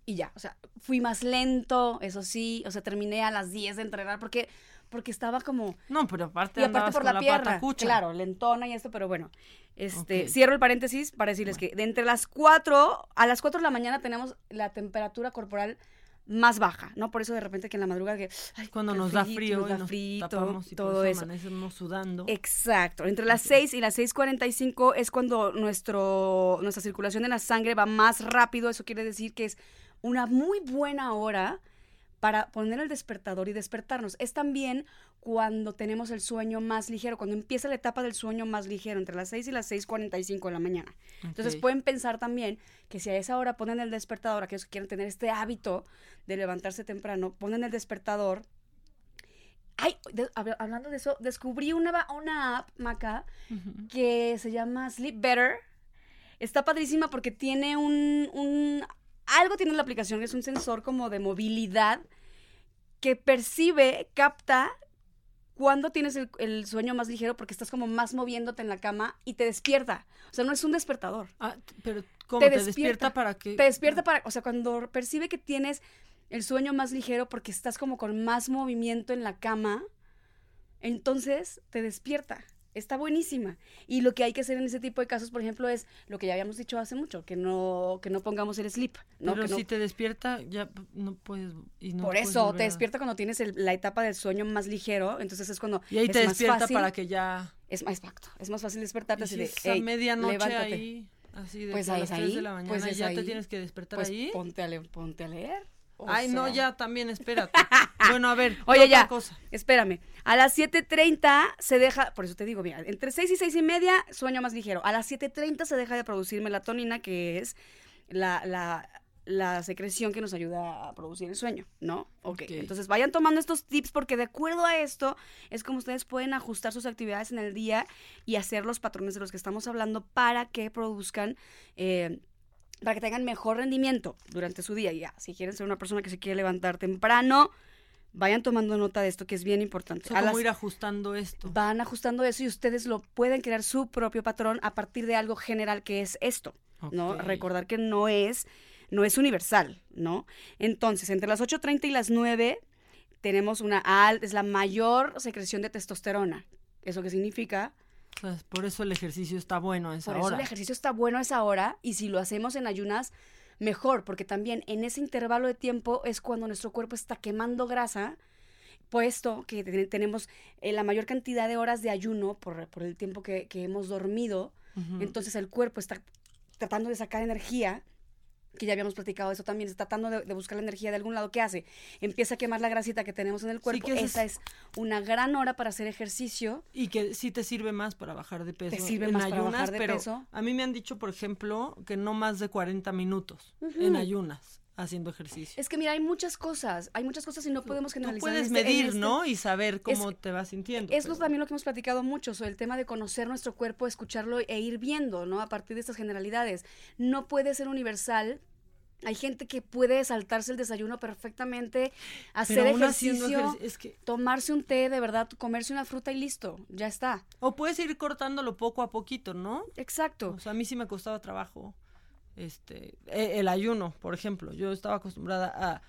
Y ya, o sea, fui más lento, eso sí. O sea, terminé a las 10 de entrenar porque, porque estaba como... No, pero aparte Y aparte por la, pata pierna. Claro, lentona y esto, pero bueno. Este. Cierro el paréntesis para decirles que de entre las 4, a las 4 de la mañana tenemos la temperatura corporal más baja, ¿no? Por eso de repente que en la madrugada que... ay, Cuando que nos da frío nos da y nos frito, tapamos y todo eso amanecemos sudando. Exacto. Entre las 6 y las 6.45 es cuando nuestro, nuestra circulación en la sangre va más rápido. Eso quiere decir que es una muy buena hora para poner el despertador y despertarnos. Es también cuando tenemos el sueño más ligero, cuando empieza la etapa del sueño más ligero, entre las 6 y las 6.45 de la mañana. Entonces pueden pensar también que si a esa hora ponen el despertador, aquellos que quieren tener este hábito de levantarse temprano, ponen el despertador Ay, de- hab- hablando de eso, descubrí una, una app, Maca, que se llama Sleep Better. Está padrísima porque tiene un, un- Algo tiene la aplicación, es un sensor como de movilidad que percibe, capta cuando tienes el, el sueño más ligero porque estás como más moviéndote en la cama y te despierta. O sea, no es un despertador. Ah, pero ¿cómo te, despierta para que Te despierta para, o sea, cuando percibe que tienes el sueño más ligero porque estás como con más movimiento en la cama, entonces te despierta. Está buenísima. Y lo que hay que hacer en ese tipo de casos, por ejemplo, es lo que ya habíamos dicho hace mucho, que no, que no pongamos el sleep. ¿no? Pero Que no- si te despierta, ya no puedes. Y no por eso te despierta cuando tienes el- la etapa del sueño más ligero, entonces es cuando Y ahí es te más despierta fácil- para que ya. Es más exacto, es más fácil despertarte así si de es a "Ey, medianoche levántate". ahí, así de pues a las es 3 ahí, de la mañana pues es ya te tienes que despertar Pues ahí. Ponte a, le- ponte a leer. O Ay, no, ya también, espérate. [LAUGHS] bueno, a ver. ¿qué Oye, ya, cosa? espérame. A las 7.30 se deja, por eso te digo, mira, entre 6 y 6 y media, sueño más ligero. A las 7.30 se deja de producir melatonina, que es la, la, la secreción que nos ayuda a producir el sueño, ¿no? ok, entonces vayan tomando estos tips porque de acuerdo a esto es como ustedes pueden ajustar sus actividades en el día y hacer los patrones de los que estamos hablando para que produzcan... eh, para que tengan mejor rendimiento durante su día. Ya, si quieren ser una persona que se quiere levantar temprano, vayan tomando nota de esto que es bien importante. O sea, A ir ajustando esto. Van ajustando eso y ustedes lo pueden crear su propio patrón a partir de algo general que es esto, ¿no? Recordar que no es no es universal, ¿no? Entonces, entre las 8:30 y las 9 tenemos una al es la mayor secreción de testosterona. ¿Eso qué significa? Por eso el ejercicio está bueno a esa Por eso hora. el ejercicio está bueno a esa hora y si lo hacemos en ayunas, mejor, porque también en ese intervalo de tiempo es cuando nuestro cuerpo está quemando grasa, puesto que te- tenemos eh, la mayor cantidad de horas de ayuno por, por el tiempo que, que hemos dormido, entonces el cuerpo está tratando de sacar energía que ya habíamos platicado eso también, está tratando de, de buscar la energía de algún lado. ¿Qué hace? Empieza a quemar la grasita que tenemos en el cuerpo. que esa es- es una gran hora para hacer ejercicio. Y que sí te sirve más para bajar de peso. Te sirve en más para ayunas, bajar de pero peso. A mí me han dicho, por ejemplo, que no más de 40 minutos en ayunas haciendo ejercicio. Es que mira, hay muchas cosas, hay muchas cosas y no podemos Tú generalizar. en puedes este- medir, este- ¿no? Y saber cómo Es- te vas sintiendo. Es pero- también lo que hemos platicado mucho, sobre el tema de conocer nuestro cuerpo, escucharlo e ir viendo, ¿no? A partir de estas generalidades. No puede ser universal. Hay gente que puede saltarse el desayuno perfectamente, hacer ejercicio, ejerci- es que- tomarse un té, de verdad, comerse una fruta y listo, ya está. O puedes ir cortándolo poco a poquito, ¿no? Exacto. O sea, a mí sí me costaba trabajo este e- el ayuno, por ejemplo. Yo estaba acostumbrada a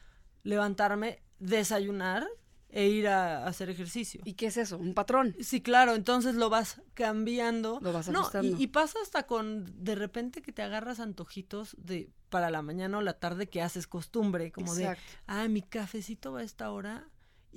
levantarme, desayunar e ir a, a hacer ejercicio. ¿Y qué es eso? ¿Un patrón? Sí, claro, entonces lo vas cambiando. Lo vas No, ajustando. y, y pasa hasta con de repente que te agarras antojitos de para la mañana o la tarde que haces costumbre, como Exacto. de, ah, mi cafecito va a esta hora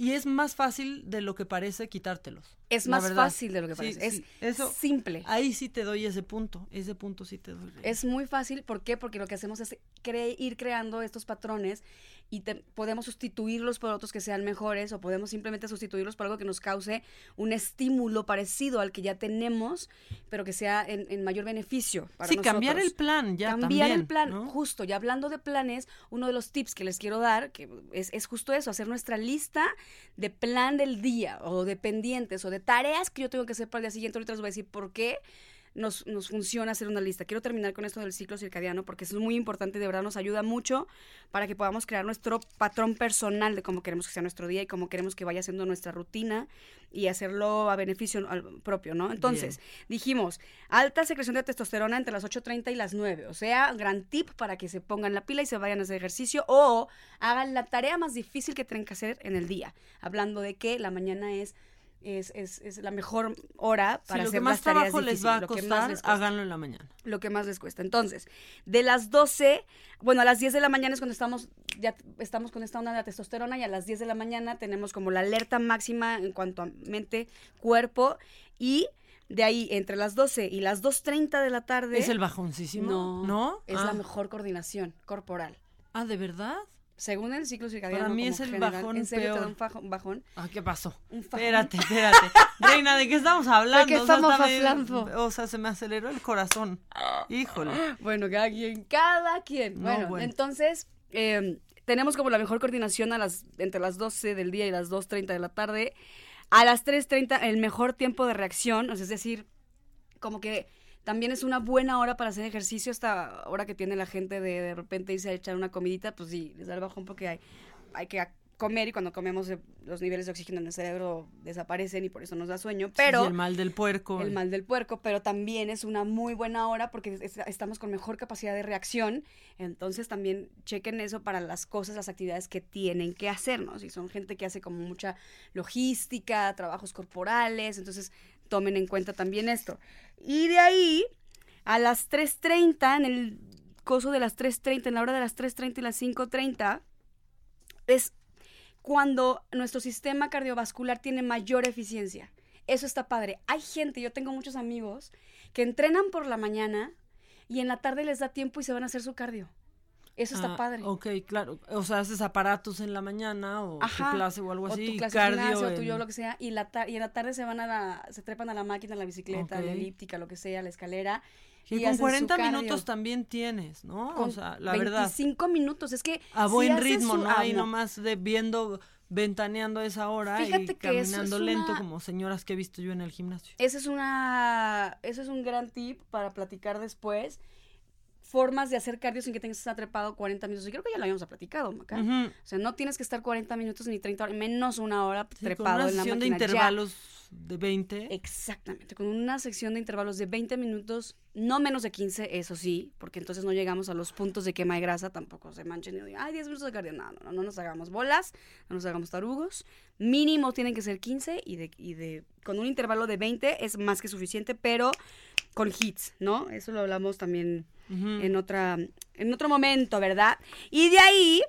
Y es más fácil de lo que parece quitártelos. Es más verdad. fácil de lo que parece. sí, es eso, simple. Ahí sí te doy ese punto. Ese punto sí te doy. Es muy fácil, ¿por qué? Porque lo que hacemos es cre- ir creando estos patrones y te- podemos sustituirlos por otros que sean mejores o podemos simplemente sustituirlos por algo que nos cause un estímulo parecido al que ya tenemos, pero que sea en, en mayor beneficio para Sí, cambiar el plan ya Cambiar también, el plan, ¿no? justo. Y hablando de planes, uno de los tips que les quiero dar que es, es justo eso, hacer nuestra lista de plan del día o de pendientes o de tareas que yo tengo que hacer para el día siguiente. Ahorita les voy a decir por qué nos, nos funciona hacer una lista. Quiero terminar con esto del ciclo circadiano porque eso es muy importante de verdad nos ayuda mucho para que podamos crear nuestro patrón personal de cómo queremos que sea nuestro día y cómo queremos que vaya siendo nuestra rutina y hacerlo a beneficio al- propio, ¿no? Entonces, dijimos, alta secreción de testosterona entre las 8.30 y las 9. O sea, gran tip para que se pongan la pila y se vayan a hacer ejercicio o hagan la tarea más difícil que tienen que hacer en el día. Hablando de que la mañana es... Es, es, es la mejor hora para lo hacer que más las tareas trabajo les va a lo costar, cuesta háganlo en la mañana. lo que más les cuesta. Entonces, de las 12, bueno, a las 10 de la mañana es cuando estamos, ya estamos con esta onda de la testosterona y a las 10 de la mañana tenemos como la alerta máxima en cuanto a mente, cuerpo y de ahí entre las 12 y las 2.30 de la tarde. ¿Es el bajoncísimo? No, ¿No? Es Ah. la mejor coordinación corporal. Ah, ¿de verdad? Según el ciclo circadiano. Para mí como es el general. bajón ¿En serio te da un fajo- un bajón? Ah, ¿qué pasó? Un fajón. Espérate, espérate. [LAUGHS] Reina, ¿de qué estamos hablando? qué O sea, estamos hasta me- hablando? o sea, se me aceleró el corazón. Híjole. Bueno, cada quien, cada quien. No, bueno, bueno. entonces eh, tenemos como la mejor coordinación a las entre las 12 del día y las 2.30 de la tarde. A las 3.30 el mejor tiempo de reacción, o sea, es decir, como que también es una buena hora para hacer ejercicio, esta hora que tiene la gente de de repente irse a echar una comidita, pues sí, les da el bajón porque hay, hay que comer y cuando comemos eh, los niveles de oxígeno en el cerebro desaparecen y por eso nos da sueño, pero... Sí, el mal del puerco. El mal del puerco, pero también es una muy buena hora porque es- estamos con mejor capacidad de reacción. Entonces también chequen eso para las cosas, las actividades que tienen que hacer, ¿no? Si son gente que hace como mucha logística, trabajos corporales, entonces tomen en cuenta también esto. Y de ahí, a las 3.30, en el coso de las 3.30, en la hora de las 3.30 y las 5.30, es cuando nuestro sistema cardiovascular tiene mayor eficiencia. Eso está padre. Hay gente, yo tengo muchos amigos que entrenan por la mañana y en la tarde les da tiempo y se van a hacer su cardio. Eso está Ah, padre. Ok, claro. O sea, haces aparatos en la mañana o Ajá. tu clase o algo O así. tu y clase cardio gimnasio, tu en- yo, lo que sea. Y, la y en la tarde se van a la, se trepan a la máquina, a la bicicleta, a la elíptica, lo que sea, a la escalera. Que y con hacen su 40 cardio. minutos también tienes, ¿no? Con o sea, la verdad. 25 minutos. Es que. A buen ritmo, ¿no? ah, Ahí nomás de viendo, ventaneando a esa hora y Fíjate que eso caminando es lento una- como señoras que he visto yo en el gimnasio. Ese es una, eso es un gran tip para platicar después. Formas de hacer cardio sin que tengas que estar trepado 40 minutos. Y creo que ya lo habíamos platicado, Maca. O sea, no tienes que estar 40 minutos ni 30 horas, menos una hora Sí, con trepado una en la de ya. intervalos de 20. Exactamente, con una sección de intervalos de 20 minutos, no menos de 15, eso sí, porque entonces no llegamos a los puntos de quema de grasa, tampoco se manchen y digan, ay, 10 minutos de cardio, no, no, no, no nos hagamos bolas, no nos hagamos tarugos, mínimo tienen que ser 15 y de, y de con un intervalo de 20 es más que suficiente, pero con hits, ¿no? Eso lo hablamos también en, otra, en otro momento, ¿verdad? Y de ahí...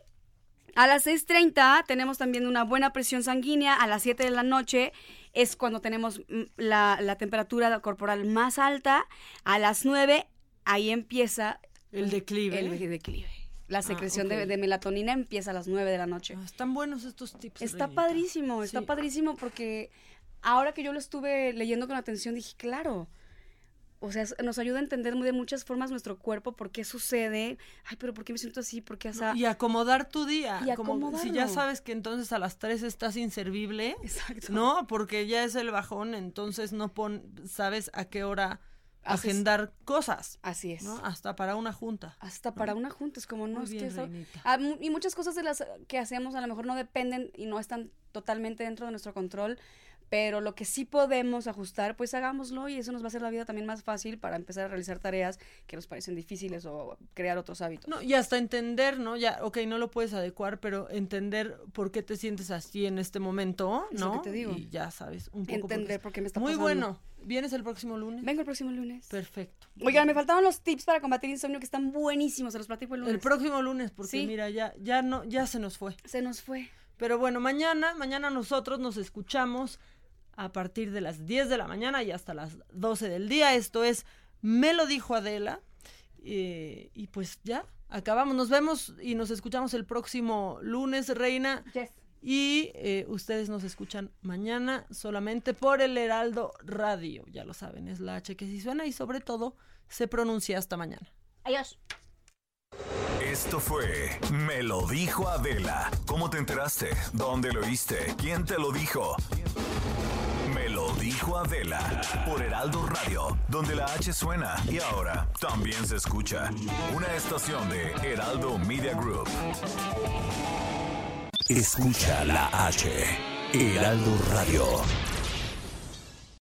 A las 6.30 tenemos también una buena presión sanguínea. A las 7 de la noche es cuando tenemos mm, la, la temperatura corporal más alta. A las 9 ahí empieza El declive. El declive. La Ah, secreción de, ok. de melatonina empieza a las 9 de la noche. Están buenos estos tips. Está padrísimo, está Sí. padrísimo porque ahora que yo lo estuve leyendo con atención dije, claro. O sea, nos ayuda a entender de muchas formas nuestro cuerpo, por qué sucede. Ay, pero ¿por qué me siento así? ¿Por qué asa? Y acomodar tu día. Y como si ya sabes que entonces a las 3 estás inservible. Exacto. No, porque ya es el bajón, entonces no pon, sabes a qué hora Haces- agendar cosas. Así es. ¿no? Hasta para una junta. Hasta para una junta, es como no, Muy es bien, que eso-. Ah, y muchas cosas de las que hacemos a lo mejor no dependen y no están totalmente dentro de nuestro control, pero lo que sí podemos ajustar, pues hagámoslo y eso nos va a hacer la vida también más fácil para empezar a realizar tareas que nos parecen difíciles o crear otros hábitos. No, y hasta entender, ¿no? Ya, ok, no lo puedes adecuar, pero entender por qué te sientes así en este momento, Es lo ¿no? que te digo. Y ya sabes un poco. Entender por qué me está Muy pasando. bueno. ¿Vienes el próximo lunes? Vengo el próximo lunes. Perfecto. Oigan, me faltaban los tips para combatir insomnio que están buenísimos, se los platico el lunes. El próximo lunes, porque Sí. mira, ya, ya no, ya se nos fue. Se nos fue. Pero bueno, mañana, mañana nosotros nos escuchamos a partir de las 10 de la mañana y hasta las 12 del día. Esto es Me lo dijo Adela. Eh, y pues ya, acabamos. Nos vemos y nos escuchamos el próximo lunes, Reina. Y eh, ustedes nos escuchan mañana solamente por el Heraldo Radio. Ya lo saben, es la H que sí suena y sobre todo se pronuncia hasta mañana. Adiós. Esto fue Me lo dijo Adela. ¿Cómo te enteraste? ¿Dónde lo oíste? ¿Quién te lo dijo? Dijo Adela por Heraldo Radio, donde la H suena y ahora también se escucha. Una estación de Heraldo Media Group. Escucha la H. Heraldo Radio.